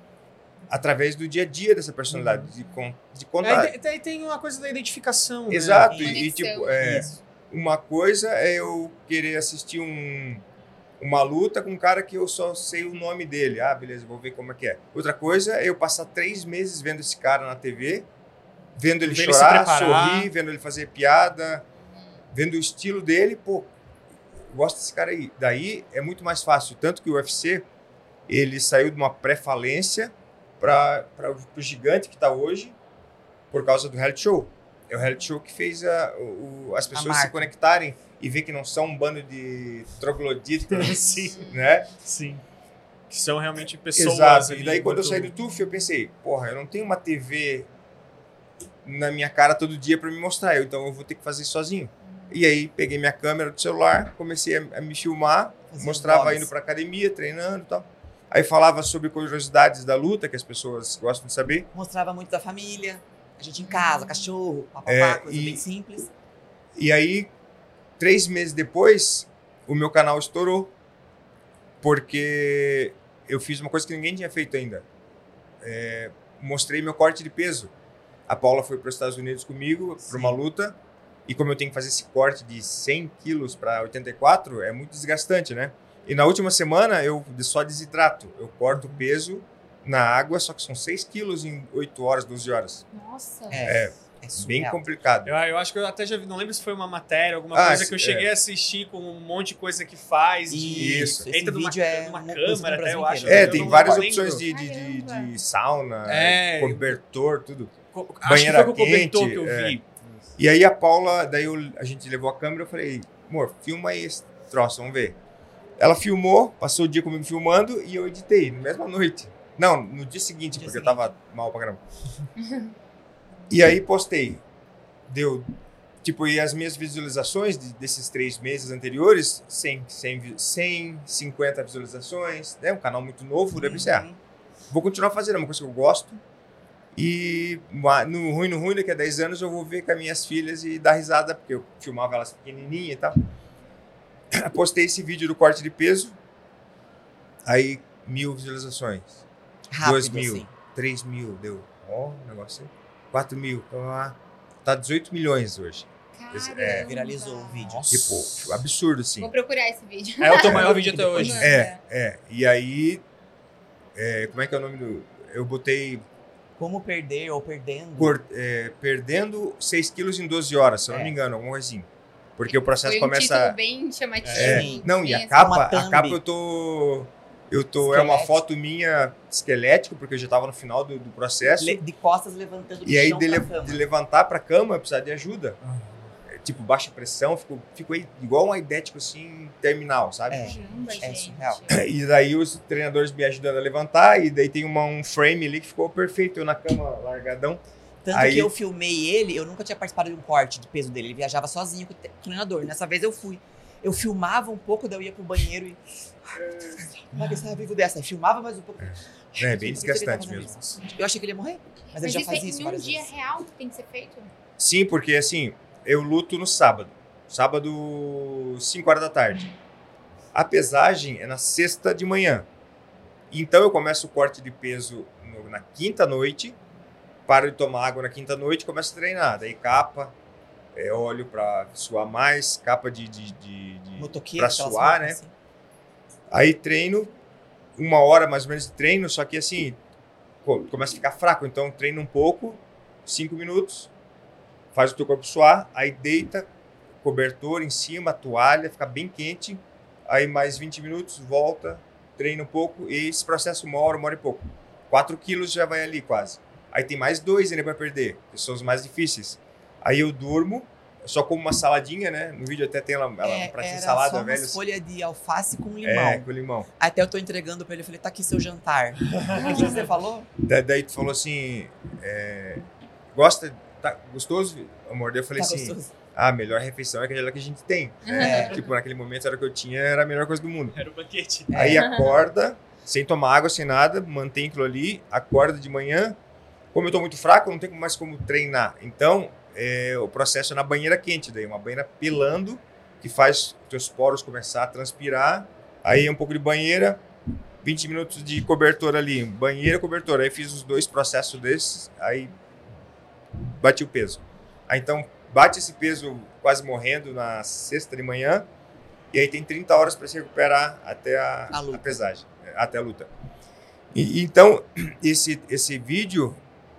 através do dia a dia dessa personalidade, de, con- de contar. É, tem- tem, uma coisa da identificação. né? Exato, Conexão. e, e, tipo, é, Isso. uma coisa é eu querer assistir um, uma luta com um cara que eu só sei o nome dele. Ah, beleza, vou ver como é que é. Outra coisa é eu passar três meses vendo esse cara na TV, vendo ele Vendo ele chorar, preparar. sorrir, vendo ele fazer piada, vendo o estilo dele. Pô, gosto desse cara aí. Daí é muito mais fácil. Tanto que o UFC, ele saiu de uma pré-falência para o gigante que está hoje por causa do reality show. É o reality show que fez a, o- as pessoas se conectarem e ver que não são um bando de trogloditas, Sim. né? Sim. Que são realmente pessoas. Exato. E daí quando eu saí do TUF, eu pensei, porra, eu não tenho uma TV na minha cara todo dia para me mostrar, eu- então eu vou ter que fazer isso sozinho. E aí peguei minha câmera do celular, comecei a, a me filmar, Fazer mostrava indo pra academia, treinando e tal. Aí falava sobre curiosidades da luta, que as pessoas gostam de saber. Mostrava muito da família, a gente em casa, cachorro, papapá, É, coisa e- bem simples. E aí, três meses depois, o meu canal estourou. Porque eu fiz uma coisa que ninguém tinha feito ainda. É, mostrei meu corte de peso. A Paula foi para os Estados Unidos comigo para uma luta. E como eu tenho que fazer esse corte de 100 quilos para 84, é muito desgastante, né? E na última semana eu só desidrato. Eu corto o peso na água, só que são 6 quilos em 8 horas, 12 horas. Nossa. É, é, Bem surreal. complicado. Eu, eu acho que eu até já vi, não lembro se foi uma matéria, alguma Ah, coisa que eu é. cheguei a assistir com um monte de coisa que faz. de- Isso. Esse Entra numa, é numa câmera, até eu acho. inteiro. É, eu tem várias opções de, de, de, sauna, É. cobertor, tudo. Co- Acho banheira que foi com o cobertor quente, que eu é. vi. E aí a Paula, daí eu- a gente levou a câmera, eu falei, amor, filma aí esse troço, vamos ver. Ela filmou, passou o dia comigo filmando e eu editei, na mesma noite. Não, no dia seguinte, Dia porque seguinte. eu tava mal pra caramba. e aí postei. Deu, tipo, e as minhas visualizações de- desses três meses anteriores, 100, 100, vi- 150 visualizações, né? Um canal muito novo, deve ser, ah, Uhum. vou continuar fazendo, é uma coisa que eu gosto. E no ruim, no ruim, daqui a 10 anos eu vou ver com as minhas filhas e dar risada, porque eu filmava elas pequenininhas e tal. Postei esse vídeo do corte de peso, aí mil visualizações, Rápido, Dois mil. assim. 3 mil, deu, ó, um negócio aí, 4 mil, tá, tá 18 milhões hoje. Caramba. É, viralizou o vídeo. Tipo, absurdo assim. Vou procurar esse vídeo. É o teu maior vídeo até hoje. É, é, e aí, é, como é que é o nome do... Eu botei Como perder ou perdendo. cor- é, perdendo 6 quilos em 12 horas, se eu não É. me engano, alguma coisa assim. Porque o processo Foi um começa. bem chamativo. É, Sim. não, e a assim. capa, a capa eu tô. Eu tô. É uma foto minha esquelético, porque eu já tava no final do, do processo. Le- de costas levantando do E aí, de, pra le- cama. de levantar pra cama, eu precisava de ajuda. É, tipo, baixa pressão, fico, fico aí igual um aidético assim, terminal, sabe? É. Caramba, É surreal. E daí os treinadores me ajudando a levantar, e daí tem uma, um frame ali que ficou perfeito, eu na cama largadão. Tanto Aí- que eu filmei ele, eu nunca tinha participado de um corte de peso dele. Ele viajava sozinho com o treinador. Nessa vez eu fui. Eu filmava um pouco, daí eu ia pro banheiro e. Vai ver se tava vivo dessa. Aí filmava mais um pouco. É, bem ele tá desgastante mesmo. isso? Eu achei que ele ia morrer. Mas, ele já faz é isso em um dia vezes. real que tem que ser feito? Sim, porque assim, eu luto no sábado. Sábado, 5 horas da tarde. A pesagem é na sexta de manhã. Então eu começo o corte de peso no- na quinta noite, paro de tomar água na quinta noite, começo a treinar. Daí capa, é, óleo para suar mais, capa de, de, de, de aquelas suar, roupas né? assim. Aí treino, uma hora mais ou menos de treino, só que assim, co- começa a ficar fraco. Então treina um pouco, cinco minutos, faz o teu corpo suar, aí deita, cobertor em cima, toalha, fica bem quente. Aí mais 20 minutos, volta, treina um pouco, e esse processo uma hora, uma hora e pouco. 4 quilos já vai ali quase. Aí tem mais dois ainda para perder, que são os mais difíceis. Aí eu durmo, só como uma saladinha, né? No vídeo até tem ela, ela É, um pratinho salada só velho. umas assim. folha de alface com limão. É, com limão. Até eu tô entregando pra ele, eu falei, tá aqui seu jantar. o que que você falou? Da- daí tu falou assim, é, gosta, tá gostoso, amor? Daí eu falei Tá assim, gostoso. ah, a melhor refeição é aquela que a gente tem. É. Tipo, naquele momento era o que eu tinha, era a melhor coisa do mundo. Era o banquete. É. Aí acorda, sem tomar água, sem nada, mantém aquilo ali, acorda de manhã. Como eu tô muito fraco, não tenho mais como treinar. Então, é, o processo é na banheira quente, daí uma banheira pelando, que faz os teus poros começar a transpirar. Aí um pouco de banheira, 20 minutos de cobertor ali, banheira, cobertor. Aí fiz os dois processos desses, aí bati o peso. Aí então bate esse peso quase morrendo na sexta de manhã, e aí tem 30 horas para se recuperar até a, A luta. a pesagem, até a luta. E, então, esse, esse vídeo,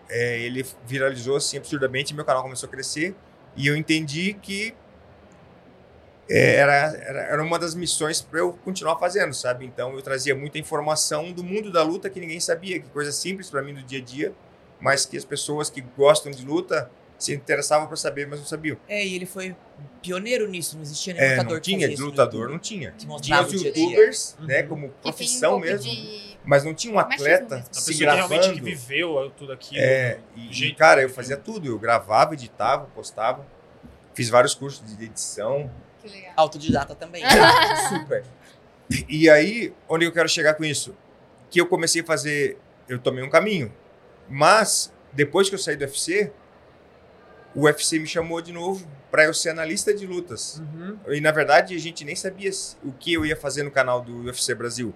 é, ele viralizou assim absurdamente, meu canal começou a crescer, e eu entendi que é, era, era, era uma das missões para eu continuar fazendo, sabe? Então eu trazia muita informação do mundo da luta que ninguém sabia, que coisa simples para mim do dia a dia, mas que as pessoas que gostam de luta se interessavam para saber, mas não sabiam. É, e ele foi pioneiro nisso, não existia nenhum É, lutador não que tinha, de lutador não tinha. Que Tinha os youtubers, né, Uhum. como Que tem um profissão pouco mesmo, de... mas não tinha um atleta se pessoa que realmente que gravando. viveu tudo aquilo. É, e, jeito cara, eu fazia tudo. Eu gravava, editava, postava. Fiz vários cursos de edição. Que legal. Autodidata também. Super. E aí, onde eu quero chegar com isso? Que eu comecei a fazer. Eu tomei um caminho. Mas, depois que eu saí do UFC, o UFC me chamou de novo para eu ser analista de lutas. Uhum. E na verdade a gente nem sabia o que eu ia fazer no canal do UFC Brasil.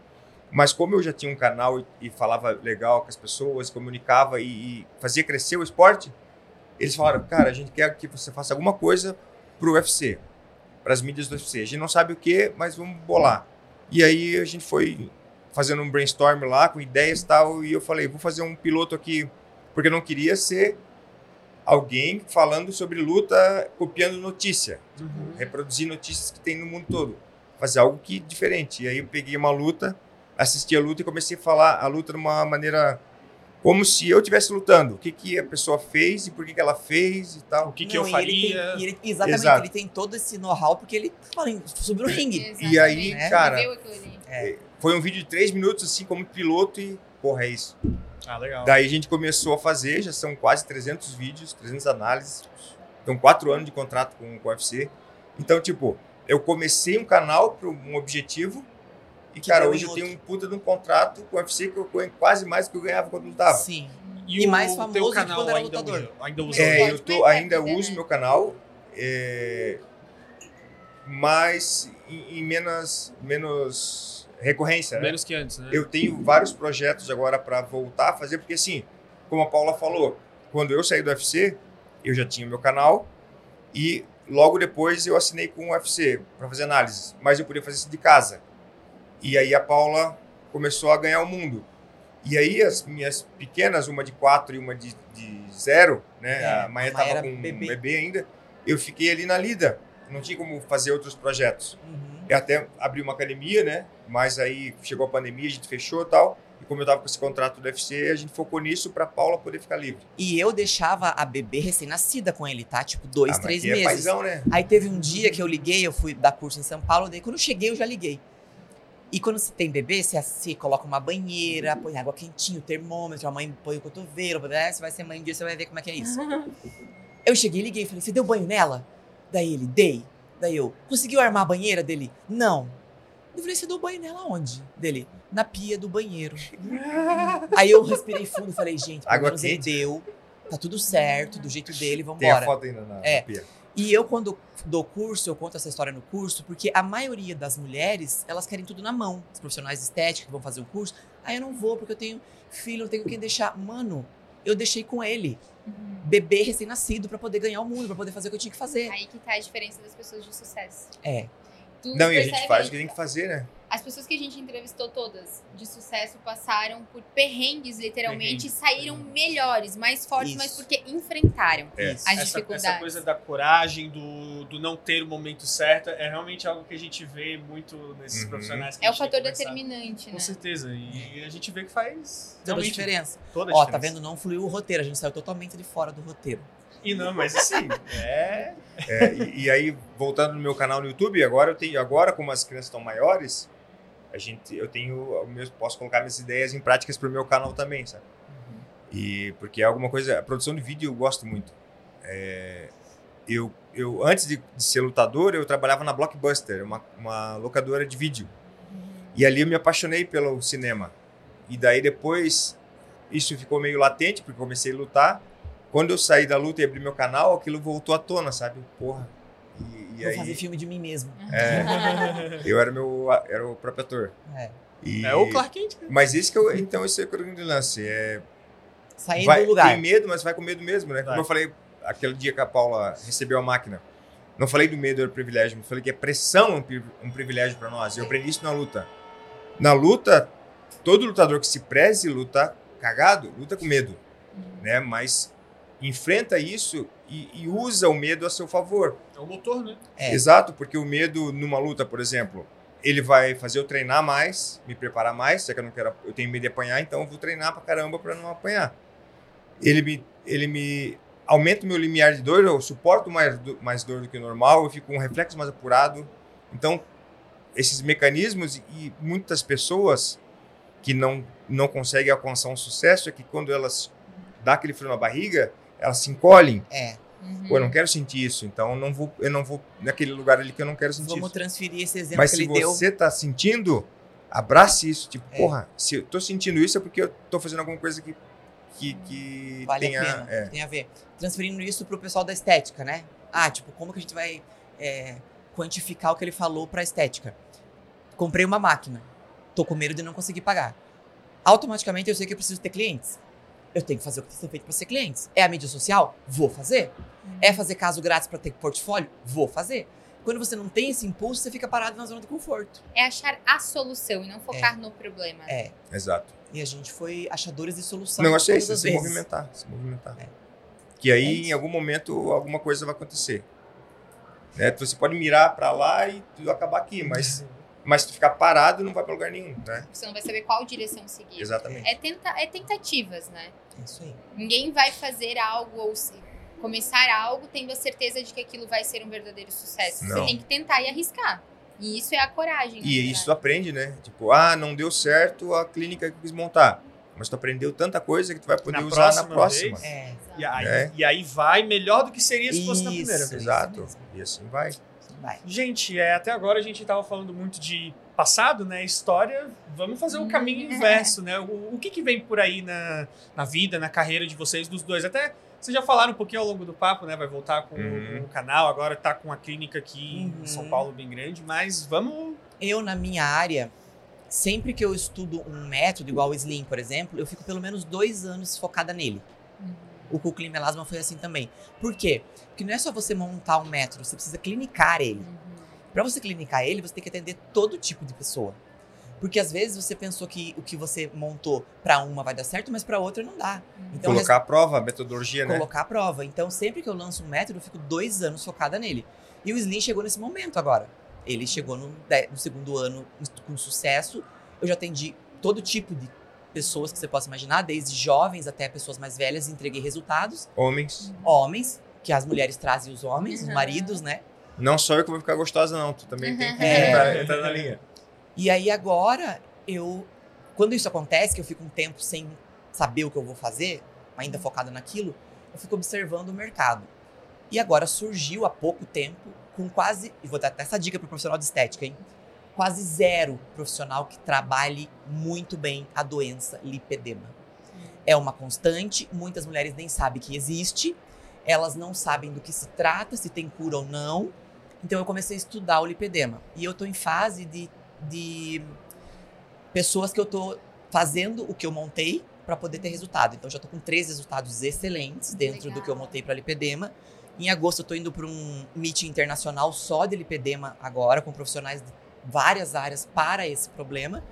Mas como eu já tinha um canal e, e falava legal com as pessoas, comunicava e, e fazia crescer o esporte, eles falaram, cara, a gente quer que você faça alguma coisa pro UFC, para as mídias do UFC. A gente não sabe o que, mas vamos bolar. E aí a gente foi fazendo um brainstorm lá com ideias e tal, e eu falei, vou fazer um piloto aqui, porque eu não queria ser alguém falando sobre luta, copiando notícia Uhum. reproduzir notícias que tem no mundo todo. Fazer algo que diferente. E aí eu peguei uma luta, assisti a luta e comecei a falar a luta de uma maneira como se eu estivesse lutando. O que, que a pessoa fez e por que, que ela fez e tal. O que, que Não, eu e ele tem- faria? e ele- exatamente, Exato. ele tem todo esse know-how porque ele fala sobre o ringue. E aí, Exatamente. cara. É. Foi um vídeo de três minutos, assim, como piloto e, porra, é isso. Ah, legal. Daí a gente começou a fazer, já são quase 300 vídeos, 300 análises. Então, quatro anos de contrato com, com o UFC. Então, tipo, eu comecei um canal para um objetivo e, Que cara, hoje eu tenho um puta de um contrato com o UFC que eu ganho quase mais do que eu ganhava quando lutava. Sim. E, E o mais teu famoso de canal quando era ainda lutador. usa- ainda usa É, eu tô, ainda uso né? meu canal, é, mas em, em menos, menos recorrência. né? menos que antes, né? Eu tenho vários projetos agora para voltar a fazer, porque assim, como a Paula falou, quando eu saí do UFC, eu já tinha meu canal e logo depois eu assinei com o UFC para fazer análises, mas eu podia fazer isso de casa. E aí a Paula começou a ganhar o mundo. E aí as minhas pequenas, uma de quatro e uma de, de zero, né? É, a Maia estava com um bebê. bebê ainda. Eu fiquei ali na lida. Não tinha como fazer outros projetos. Uhum. Eu até abri uma academia, né? Mas aí chegou a pandemia, a gente fechou e tal. E como eu tava com esse contrato do UFC, a gente focou nisso pra Paula poder ficar livre. E eu deixava a bebê recém-nascida com ele, tá? Tipo, dois, Ah, três aqui meses. É paizão, né? Aí teve um dia que eu liguei, eu fui dar curso em São Paulo, daí quando eu cheguei eu já liguei. E quando você tem bebê, você, você coloca uma banheira, põe água quentinha, o termômetro, a mãe põe o cotovelo, né? você vai ser mãe um dia, você vai ver como é que é isso. Eu cheguei, liguei e falei, você deu banho nela? Daí ele, dei. Daí eu, conseguiu armar a banheira dele? Não. Eu falei, você deu banho nela onde? Dele, na pia do banheiro. Aí eu respirei fundo e falei, gente, pelo menos ele deu, tá tudo certo, do jeito dele, Tem a foto ainda na, É. na pia. E eu, quando dou curso, eu conto essa história no curso, porque a maioria das mulheres, elas querem tudo na mão. Os profissionais de estética que vão fazer o curso. Aí eu não vou, porque eu tenho filho, eu tenho quem deixar. Mano, eu deixei com ele. Uhum. Bebê recém-nascido pra poder ganhar o mundo, pra poder fazer o que eu tinha que fazer. Aí que tá a diferença das pessoas de sucesso. É. Tu Não, e a gente faz o que tem que fazer, né? As pessoas que a gente entrevistou todas de sucesso passaram por perrengues, literalmente, e saíram melhores, mais fortes, Isso. mas porque enfrentaram É. as essa, dificuldades. essa coisa da coragem, do, do não ter o momento certo, é realmente algo que a gente vê muito nesses Uhum. profissionais. Que É o fator determinante, né? Com certeza. E a gente vê que faz Toda a diferença. toda a Ó, diferença. tá vendo? Não fluiu o roteiro, a gente saiu totalmente de fora do roteiro. E não, mas assim, é. É, e, e aí, voltando no meu canal no YouTube, agora eu tenho, agora como as crianças estão maiores, a gente, eu tenho, o meu- posso colocar minhas ideias em práticas pro meu canal também, sabe? E porque é alguma coisa, a produção de vídeo eu gosto muito. É, eu, eu antes de, de ser lutador, eu trabalhava na Blockbuster, uma, uma locadora de vídeo. E ali eu me apaixonei pelo cinema. E daí depois isso ficou meio latente, porque eu comecei a lutar. Quando eu saí da luta e abri meu canal, aquilo voltou à tona, sabe? Porra. E, e Vou aí, fazer filme de mim mesmo. é, eu era meu era o próprio ator. É. E- É o Clark Kent. né? Mas isso que eu, então esse é o grande lance, é Sair vai, do lugar. tem medo, mas vai com medo mesmo, né? Como Vai. eu falei aquele dia que a Paula recebeu a máquina. Não falei do medo, era privilégio, mas falei que a pressão é um, pri- um privilégio para nós. Eu aprendi isso na luta. Na luta, todo lutador que se preze luta cagado, luta com medo, né? Mas enfrenta isso e, e usa o medo a seu favor. É o motor, né? É. Exato, porque o medo numa luta, por exemplo, ele vai fazer eu treinar mais, me preparar mais, já que eu não quero, eu tenho medo de apanhar, então eu vou treinar pra caramba pra não apanhar. Ele me, ele me aumenta o meu limiar de dor, eu suporto mais, do- mais dor do que o normal, eu fico com um reflexo mais apurado. Então, esses mecanismos e muitas pessoas que não não conseguem alcançar um sucesso é que quando elas dá aquele frio na barriga, elas se encolhem. É. Uhum. Pô, eu não quero sentir isso, então eu não vou, eu não vou naquele lugar ali que eu não quero sentir Vamos isso. transferir esse exemplo Mas que se ele deu. você tá sentindo, abrace isso. Tipo, É. porra, se eu tô sentindo isso é porque eu tô fazendo alguma coisa que, que, que Vale tenha. a pena. é. Tem a ver. Transferindo isso pro pessoal da estética, né? Ah, tipo, como que a gente vai é, quantificar o que ele falou pra estética? Comprei uma máquina. Tô com medo de não conseguir pagar. Automaticamente eu sei que eu preciso ter clientes. Eu tenho que fazer o que tem que ser feito para ser clientes. É a mídia social? Vou fazer. É fazer caso grátis para ter portfólio? Vou fazer. Quando você não tem esse impulso, você fica parado na zona de conforto. É achar a solução e não focar no problema. É. Exato. E a gente foi achadores de solução. é todas isso, é se vezes. movimentar. Se movimentar. É. Que aí, É em algum momento, alguma coisa vai acontecer. Né? Você pode mirar pra lá e tudo acabar aqui, mas, mas se tu ficar parado, não vai pra lugar nenhum, né? Você não vai saber qual direção seguir. Exatamente. É, tenta, é tentativas, né? É isso aí. Ninguém vai fazer algo ou se começar algo tendo a certeza de que aquilo vai ser um verdadeiro sucesso. Não. Você tem que tentar e arriscar. E isso é a coragem. na E verdade. isso tu aprende, né? Tipo, ah, não deu certo a clínica que eu quis montar. Mas tu aprendeu tanta coisa que tu vai poder Na usar na próxima próxima. vez, É. E aí, É. e aí vai melhor do que seria se fosse na Isso. primeira. Exato. mesmo. E assim vai. Vai. Gente, é, até agora a gente estava falando muito de passado, né? História. Vamos fazer o Hum. caminho inverso, né? O, o que, que vem por aí na, na vida, na carreira de vocês, dos dois? Até vocês já falaram um pouquinho ao longo do papo, né? Vai voltar com, Uhum. com o canal, agora tá com a clínica aqui Uhum. em São Paulo bem grande, mas vamos. Eu, na minha área, sempre que eu estudo um método, igual o Slim, por exemplo, eu fico pelo menos dois anos focada nele. Uhum. O Kuklin Melasma foi assim também. Por quê? Porque não é só você montar um método, você precisa clinicar ele. Uhum. Pra você clinicar ele, você tem que atender todo tipo de pessoa. Porque às vezes você pensou que o que você montou pra uma vai dar certo, mas pra outra não dá. Então, Colocar a prova, a metodologia, né? colocar a prova. Então, sempre que eu lanço um método, eu fico dois anos focada nele. E o Slim chegou nesse momento agora. Ele chegou no, dé- no segundo ano com sucesso. Eu já atendi todo tipo de pessoas que você possa imaginar, desde jovens até pessoas mais velhas, entreguei resultados. Homens. Homens, que as mulheres trazem os homens, os Uhum. maridos, né? Não só eu que vou ficar gostosa, não. Tu também tem que É. entrar, entrar na linha. E aí agora, eu. Quando isso acontece, que eu fico um tempo sem saber o que eu vou fazer, ainda focado naquilo, eu fico observando o mercado. E agora surgiu há pouco tempo, com quase. E vou dar até essa dica para profissional de estética, hein? Quase zero profissional que trabalhe muito bem a doença lipedema. É uma constante, muitas mulheres nem sabem que existe, elas não sabem do que se trata, se tem cura ou não. Então eu comecei a estudar o lipedema. E eu tô em fase de, de pessoas que eu tô fazendo o que eu montei para poder ter resultado. Então já tô com três resultados excelentes dentro do Legal. que eu montei para lipedema. Em agosto eu tô indo para um meeting internacional só de lipedema agora, com profissionais de várias áreas para esse problema.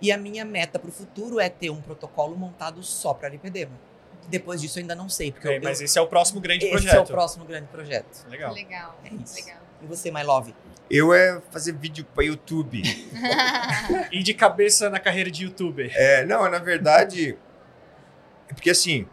E a minha meta para o futuro é ter um protocolo montado só para lipedema. Depois disso eu ainda não sei, porque Ok, eu, mas esse é o próximo grande esse projeto. é o próximo grande projeto. Legal. Legal. É isso. Legal. E você, My Love? Eu é fazer vídeo para YouTube. E de cabeça na carreira de youtuber. É, não, na verdade. É porque assim.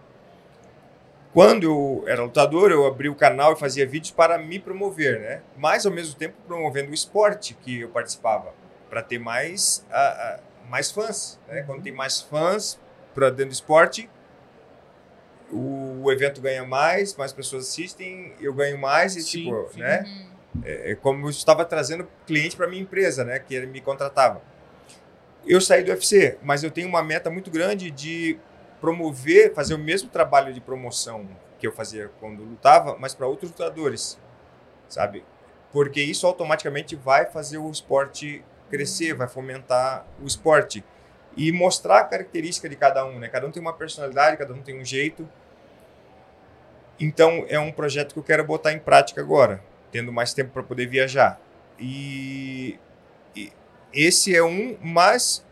Quando eu era lutador, eu abri o canal e fazia vídeos para me promover, né? Mas ao mesmo tempo promovendo o esporte que eu participava, para ter mais, a- a- mais fãs. Né? Quando tem mais fãs para dentro do esporte, o, o evento ganha mais, mais pessoas assistem, eu ganho mais e Sim, tipo, sim. né? Uhum. É como eu estava trazendo cliente para minha empresa, né? Que ele me contratava. eu saí do UFC, mas eu tenho uma meta muito grande de promover, fazer o mesmo trabalho de promoção que eu fazia quando lutava, mas para outros lutadores, sabe? Porque isso automaticamente vai fazer o esporte crescer, vai fomentar o esporte e mostrar a característica de cada um, né? Cada um tem uma personalidade, cada um tem um jeito. Então é um projeto que eu quero botar em prática agora, tendo mais tempo para poder viajar. E, e esse é um, mas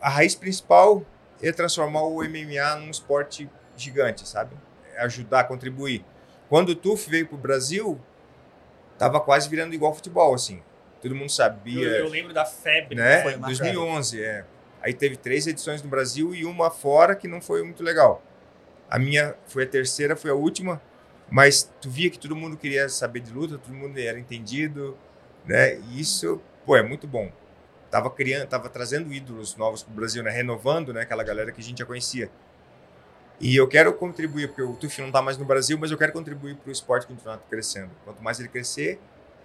a raiz principal é transformar o MMA num esporte gigante, sabe? Ajudar contribuir. Quando o TUF veio para o Brasil, tava quase virando igual futebol, assim. Todo mundo sabia. Eu, eu lembro da febre. né? Foi uma 2011, é. Aí teve três edições no Brasil e uma fora que não foi muito legal. A minha foi a terceira, foi a última, mas tu via que todo mundo queria saber de luta, todo mundo era entendido, né? E isso, pô, é muito bom. Tava criando, tava trazendo ídolos novos pro Brasil, né? Renovando, né? Aquela galera que a gente já conhecia. E eu quero contribuir, porque o TUF não tá mais no Brasil, mas eu quero contribuir para o esporte continuar crescendo. Quanto mais ele crescer,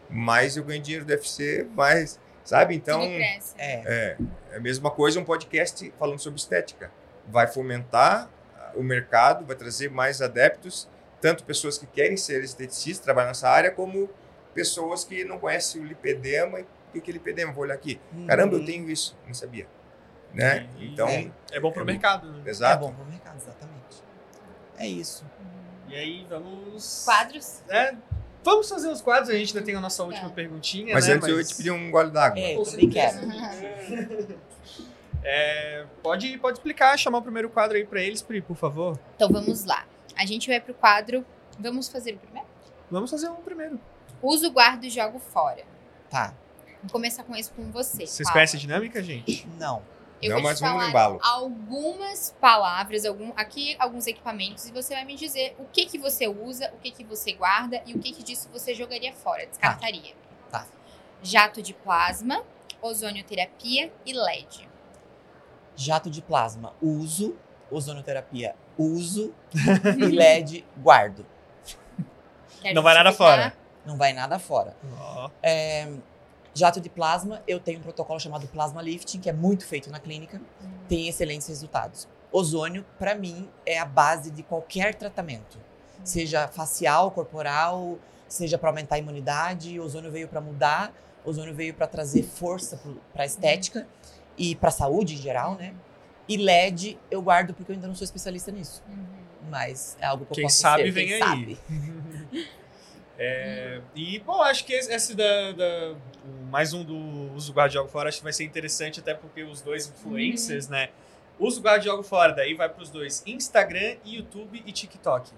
mais eu ganho dinheiro do UFC, mais, sabe? Então. É. é, é a mesma coisa um podcast falando sobre estética. Vai fomentar o mercado, vai trazer mais adeptos, tanto pessoas que querem ser esteticistas, trabalhar nessa área, como pessoas que não conhecem o lipedema. E o que é lipedema? Vou olhar aqui. Caramba, eu Uhum. tenho isso, não sabia. Né? E- Então, É. É bom pro É bom. mercado, né? É exato. bom pro mercado, exatamente. É isso. E aí, vamos. Quadros? É, vamos fazer os quadros, a gente ainda tem a nossa última perguntinha. Mas né? antes eu ia te pedir um gole d'água. É, eu também quero. É, pode, pode explicar, chamar o primeiro quadro aí pra eles, Pri, por favor. Então vamos lá. A gente vai pro quadro. Vamos fazer o primeiro? Vamos fazer um primeiro. Uso, guardo e jogo fora. Tá. Vou começar com isso com você. Vocês conhecem a dinâmica, gente? Não. Eu Não, vou mas te vamos algumas palavras, algum, aqui alguns equipamentos, e você vai me dizer o que que você usa, o que que você guarda e o que que disso você jogaria fora, descartaria. Tá. Jato de plasma, ozonioterapia e LED. Jato de plasma, uso. Ozonoterapia, uso. e LED, guardo. Quer Não vai nada fora. Não vai nada fora. Ó, É, jato de plasma, eu tenho um protocolo chamado Plasma Lifting, que é muito feito na clínica, tem excelentes resultados. Ozônio, para mim, é a base de qualquer tratamento, seja facial, corporal, seja para aumentar a imunidade. Ozônio veio para mudar, ozônio veio para trazer força para a estética e para a saúde em geral, né? E LED eu guardo porque eu ainda não sou especialista nisso, mas é algo que eu Quem posso sabe ser, vem quem aí. sabe. É, e, bom, acho que esse, esse da, da- mais um do Uso Guarda Jogo Fora, acho que vai ser interessante, até porque os dois influencers, né? Uso Guarda Jogo Fora, daí vai pros dois: Instagram, YouTube e TikTok.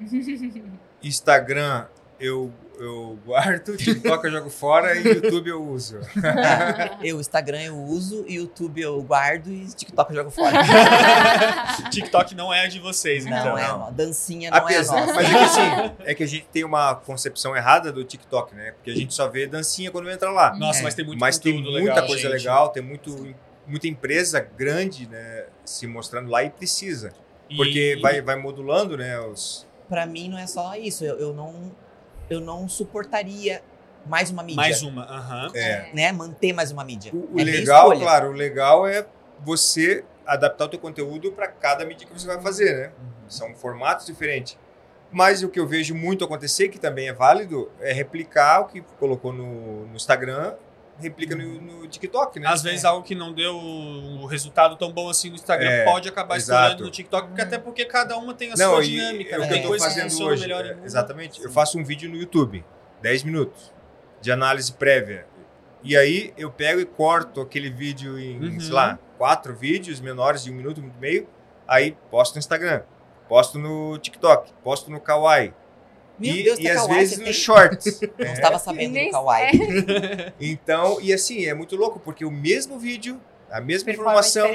Instagram eu, eu guardo, TikTok eu jogo fora e YouTube eu uso. Eu, Instagram eu uso, YouTube eu guardo e TikTok eu jogo fora. TikTok não é a de vocês, Não, então. é, não. dancinha não Apesar, é a nossa. mas é que assim, é que a gente tem uma concepção errada do TikTok, né? Porque a gente só vê dancinha quando entra lá. Nossa, É. mas tem muito mas tem muita legal, coisa gente. legal, tem muito, muita empresa grande, né, se mostrando lá e precisa. E- Porque vai, vai modulando, né, os... Pra mim não é só isso. Eu, eu não, eu não suportaria mais uma mídia. Mais uma, aham. É. Né? Manter mais uma mídia. O, o é legal, claro, o legal é você adaptar o teu conteúdo para cada mídia que você vai fazer, né? São formatos diferentes. Mas o que eu vejo muito acontecer, que também é válido, é replicar o que colocou no, no Instagram, replica no, no TikTok, né? Às vezes algo que não deu o resultado tão bom assim no Instagram É, pode acabar exato. estourando no TikTok, porque até porque cada uma tem a Não, sua e dinâmica, é né? o que eu tô fazendo hoje. é, exatamente. Eu faço um vídeo no YouTube, 10 minutos, de análise prévia. E aí eu pego e corto aquele vídeo em, Uhum. sei lá, quatro vídeos menores de um minuto, um minuto e meio, aí posto no Instagram, posto no TikTok, posto no Kawaii. Meu e Deus, e tá às kawaii, vezes você no tem? shorts. Não É. estava sabendo do Kawaii. Então, e assim, é muito louco, porque o mesmo vídeo, a mesma informação.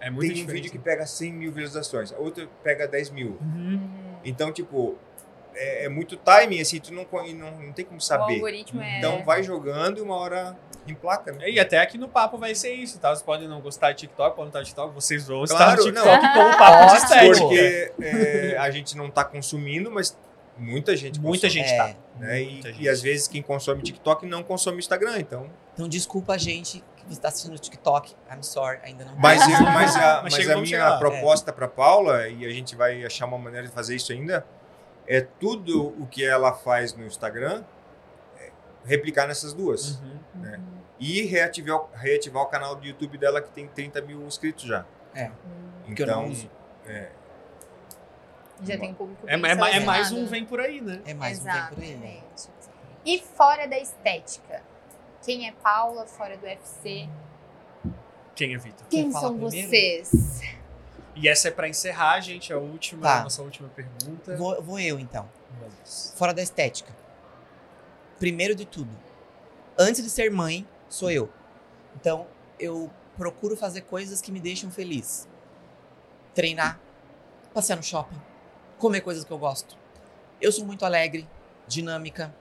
É muito tem um diferente. vídeo que pega 100 mil visualizações, outro pega 10 mil. Uhum. Então, tipo, é, é muito timing, assim, tu não, não, não tem como O saber. algoritmo é. Então vai jogando e uma hora emplaca, né? E até aqui no papo vai ser isso, tá? Vocês podem não gostar de TikTok, podem não estar de TikTok, vocês vão estar Claro, no TikTok não. com o papo de estética. Porque é, a gente não tá consumindo, mas muita gente Muita consome, gente É. tá. Né? E, Muita e gente. às vezes quem consome TikTok não consome Instagram, então... Então desculpa a gente, que está assistindo TikTok, I'm sorry, ainda não. Mas, eu- mas a, Mas mas a chegar minha lá. proposta para Paula, e a gente vai achar uma maneira de fazer isso ainda, é tudo o que ela faz no Instagram, é, replicar nessas duas. Uhum. né? E reativar, o- reativar o canal do YouTube dela, que tem 30 mil inscritos já. É. Que eu não Então, uso. Já tem público É, bem é, é mais um vem por aí, né? É mais um tempo por aí. Exatamente. E fora da estética? Quem é Paula fora do UFC? Quem é Vitor? Quem são primeiro? vocês? E essa é pra encerrar, gente, a última, Tá. a nossa última pergunta. Vou, vou eu então. Vamos. Fora da estética. Primeiro de tudo, antes de ser mãe, sou eu. Então, eu procuro fazer coisas que me deixam feliz. Treinar, passear no shopping, comer coisas que eu gosto. Eu sou muito alegre, dinâmica.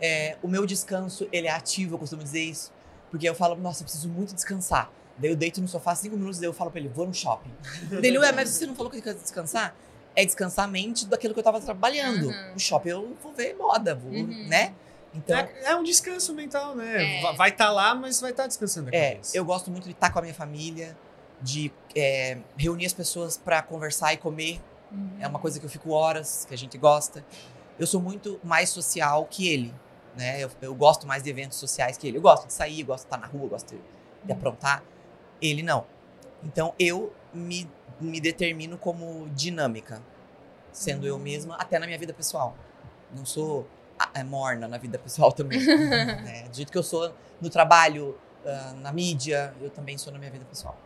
É, o meu descanso, ele é ativo, eu costumo dizer isso. Porque eu falo, nossa, eu preciso muito descansar. Daí eu deito no sofá cinco minutos, daí eu falo pra ele, vou no shopping. daí ele, ué, mas você não falou que eu queria descansar? É descansar a mente daquilo que eu tava trabalhando. Uhum. No shopping eu vou ver moda, vou, Uhum. né? Então, É, é um descanso mental, né? É. Va- Vai estar lá, mas vai estar descansando a é, eu gosto muito de estar com a minha família, de é, reunir as pessoas pra conversar e comer. É uma coisa que eu fico horas, que a gente gosta. Eu sou muito mais social que ele, né? Eu, eu gosto mais de eventos sociais que ele. Eu gosto de sair, eu gosto de estar na rua, eu gosto de, de aprontar. Ele não. Então eu me, me determino como dinâmica, sendo eu mesma até na minha vida pessoal. Não sou ah, é, morna na vida pessoal também. né? Do jeito que eu sou no trabalho, ah, na mídia, eu também sou na minha vida pessoal.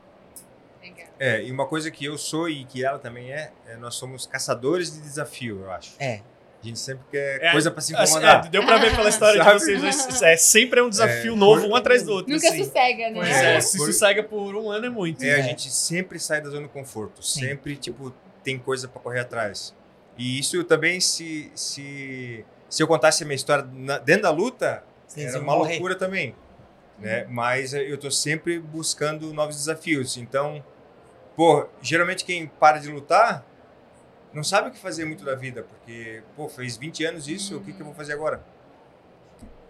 Legal. é, e uma coisa que eu sou e que ela também é, é nós somos caçadores de desafio, eu acho. É. A gente sempre quer É, coisa para se Assim, incomodar. é, deu pra ver pela história de vocês. dois, É, sempre é um desafio É, novo, por- um atrás do outro. Nunca assim. sossega, né? Pois É, é, se por- sossega por um ano é muito. É, a É. gente sempre sai da zona de conforto, Sim. sempre tipo tem coisa para correr atrás. E isso também se se se eu contasse a minha história na- dentro da luta, Vocês era uma morrer. loucura também, né? Mas eh, eu tô sempre buscando novos desafios. Então, pô, geralmente quem para de lutar não sabe o que fazer muito da vida, porque, pô, fez 20 anos isso, o que, que eu vou fazer agora?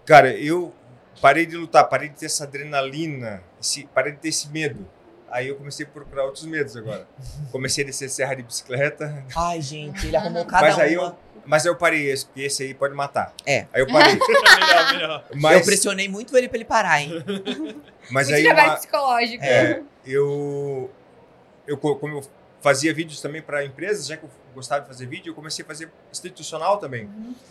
Cara, eu parei de lutar, parei de ter essa adrenalina, esse, parei de ter esse medo. Aí eu comecei a procurar outros medos agora. Comecei a descer serra de bicicleta, Ai, gente, ele arrumou cada mas aí uma. eu, mas aí eu parei, esse, porque esse aí pode matar. É. Aí eu parei. melhor, melhor. Eu Mas, pressionei muito ele pra ele parar, hein? mas Muito aí trabalho uma, psicológico. É, eu, eu, co- como eu fazia vídeos também para empresas, já que eu gostava de fazer vídeo, eu comecei a fazer institucional também.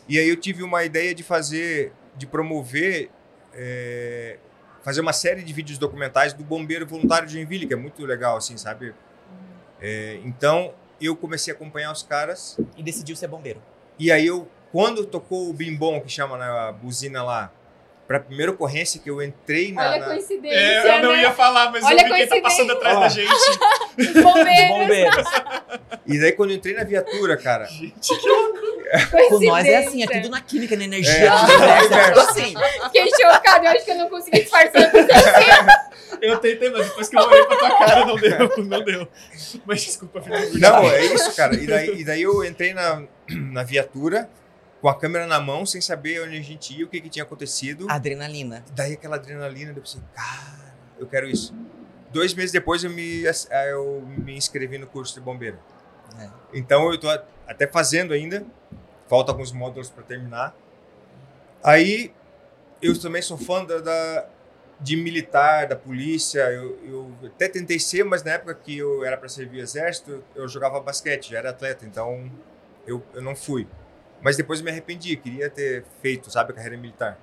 E aí eu tive uma ideia de fazer, de promover, é, fazer uma série de vídeos documentais do bombeiro voluntário de Joinville, que é muito legal, assim, sabe? É, então eu comecei a acompanhar os caras E decidiu ser bombeiro. e aí eu, quando tocou o bimbom, que chama na buzina lá, pra primeira ocorrência que eu entrei na... Olha a na- coincidência, É, eu não né? ia falar, mas Olha eu vi quem tá a passando atrás Ó. da gente. Os bombeiros. Bombeiros. E daí quando eu entrei na viatura, cara, Com nós é assim, é tudo na química, na energia, É, universo, é no tudo assim. Fiquei chocada, eu acho que eu não consegui disfarçar. Eu tentei, mas depois que eu olhei pra tua cara, não deu, não deu. Mas desculpa, Felipe. Não, é isso, cara. E daí, e daí eu entrei na, na viatura com a câmera na mão, sem saber onde a gente ia, o que, que tinha acontecido. Adrenalina. Daí aquela adrenalina, eu pensei, cara, eu quero isso. Dois meses depois eu me, ah, eu me inscrevi no curso de bombeiro. É. Então eu tô até fazendo ainda. Falta alguns módulos para terminar. Aí eu também sou fã da, da- de militar, da polícia. Eu, eu até tentei ser, mas na época que eu era para servir exército, eu jogava basquete, já era atleta, então eu, eu não fui. Mas depois eu me arrependi, queria ter feito, sabe, a carreira militar.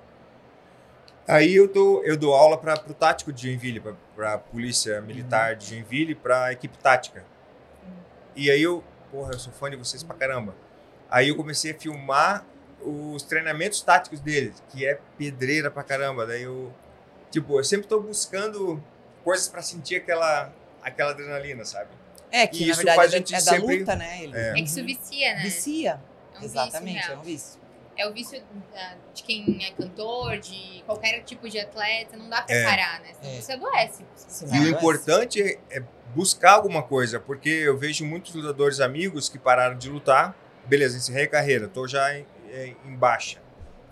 Aí eu dou, eu dou aula para o tático de Joinville, para a polícia militar de Joinville, para a equipe tática. E aí eu, porra, eu sou fã de vocês pra caramba. Aí eu comecei a filmar os treinamentos táticos deles, que é pedreira pra caramba. Daí eu, tipo, eu sempre tô buscando coisas pra sentir aquela, aquela adrenalina, sabe? É, que E na isso verdade faz a é, gente é da sempre- luta, né? Ele É. É que isso vicia, né? vicia. É um Exatamente, vício é um vício. É o vício de quem é cantor, de qualquer tipo de atleta, não dá pra É. parar, né? Senão É. você adoece. Sim. E Ah, o importante é, é buscar alguma coisa, porque eu vejo muitos lutadores amigos que pararam de lutar, beleza, encerrei a carreira, tô já em, em- em baixa,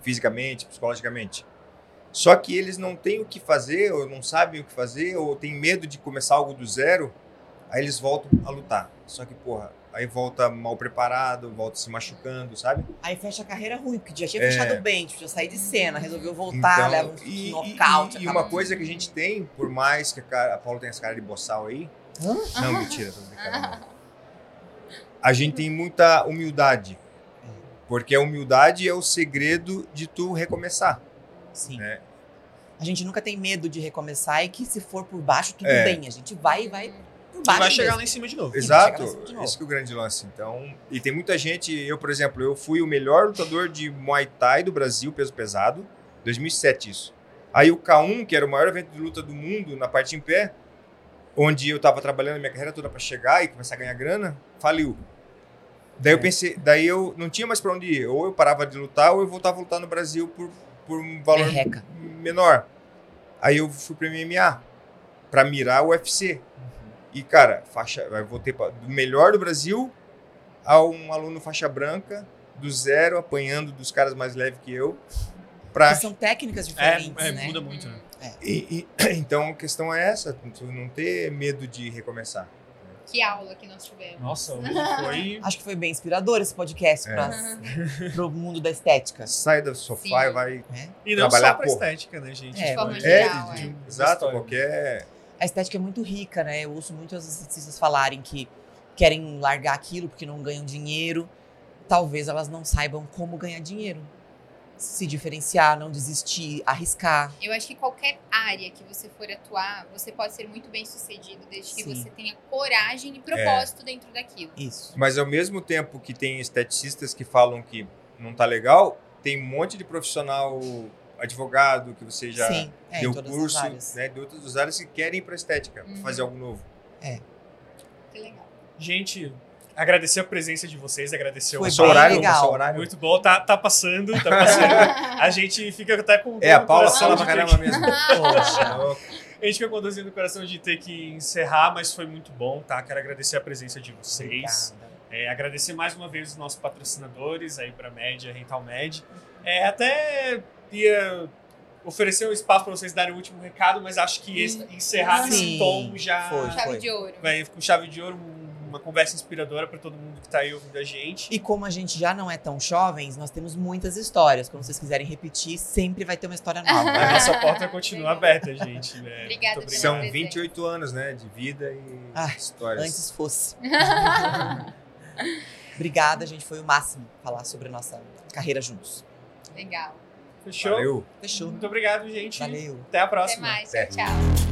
fisicamente, psicologicamente. Só que eles não têm o que fazer, ou não sabem o que fazer, ou têm medo de começar algo do zero, aí eles voltam a lutar. Só que, porra, aí volta mal preparado, volta se machucando, sabe? Aí fecha a carreira ruim, porque já tinha É. fechado bem, tipo, já sair de cena, resolveu voltar, leva um e, nocaute. e, e uma coisa que a gente tem, por mais que a, cara, a Paula tenha essa cara de boçal aí, Hã? não, mentira, tô brincando. A gente tem muita humildade. Porque a humildade é o segredo de tu recomeçar. Sim. né? A gente nunca tem medo de recomeçar e que se for por baixo, tudo É. bem. A gente vai e vai E vai chegar mesmo. lá em cima de novo. Exato, chegar nesse de novo. esse que é o grande lance. Então, e tem muita gente, eu, por exemplo, eu fui o melhor lutador de Muay Thai do Brasil, peso pesado, 2007 isso. Aí o K1, que era o maior evento de luta do mundo, na parte em pé, onde eu tava trabalhando a minha carreira toda para chegar e começar a ganhar grana, faliu. Daí eu É. pensei, daí eu não tinha mais para onde ir. Ou eu parava de lutar, ou eu voltava a lutar no Brasil por, por um valor Merreca. menor. Aí eu fui pro MMA pra mirar o UFC. E, cara, faixa, eu voltei pra, do melhor do Brasil a um aluno faixa branca, do zero, apanhando dos caras mais leves que eu. Pra, são técnicas É, diferentes, é, né? muda muito, né? e- e- então a questão é essa, tu não ter medo de recomeçar. Que aula que nós tivemos. Nossa, foi. Acho que foi bem inspirador esse podcast É. para pro mundo da estética. Sai do sofá Sim. e vai. E não Trabalhar só pra porra. estética, né, gente? É, De forma Foi- geral, de- é. de- Exato, história. qualquer. A estética é muito rica, né? Eu ouço muitos estetistas falarem que querem largar aquilo porque não ganham dinheiro. Talvez elas não saibam como ganhar dinheiro. Se diferenciar, não desistir, arriscar. Eu acho que qualquer área que você for atuar, você pode ser muito bem sucedido, desde que Sim. você tenha coragem e propósito dentro daquilo. Isso. Mas ao mesmo tempo que tem esteticistas que falam que não tá legal, tem um monte de profissional advogado que você já Sim, é, deu curso, né, de outras áreas que querem ir para estética, Uhum. fazer algo novo. Que legal. Gente, agradecer a presença de vocês, agradecer Foi o Seu horário, legal. seu horário. Muito bom, tá, tá passando, tá passando. A gente fica até com É, a Paula fala pra caramba mesmo. Poxa. Louco. A gente fica com dor no coração de ter que encerrar, mas foi muito bom, tá? Quero agradecer a presença de vocês. É, agradecer mais uma vez os nossos patrocinadores, aí para Média, Rental Med. É, até ia oferecer um espaço para vocês darem o último recado, mas acho que esse- encerrar nesse Sim, tom já foi. Chave de ouro. vai com chave de ouro, um- uma conversa inspiradora para todo mundo que tá aí ouvindo a gente. E como a gente já não é tão jovens, nós temos muitas histórias. Quando vocês quiserem repetir, sempre vai ter uma história nova. A nossa porta continua aberta, gente. né? Obrigada pela São presença. 28 anos, né, de vida e Ah, histórias. Antes fosse. Obrigada, gente. Foi o máximo falar sobre a nossa carreira juntos. Legal. Fechou? Valeu. Fechou. Muito obrigado, gente. Valeu. Até a Até próxima. mais. Até. Tchau, tchau.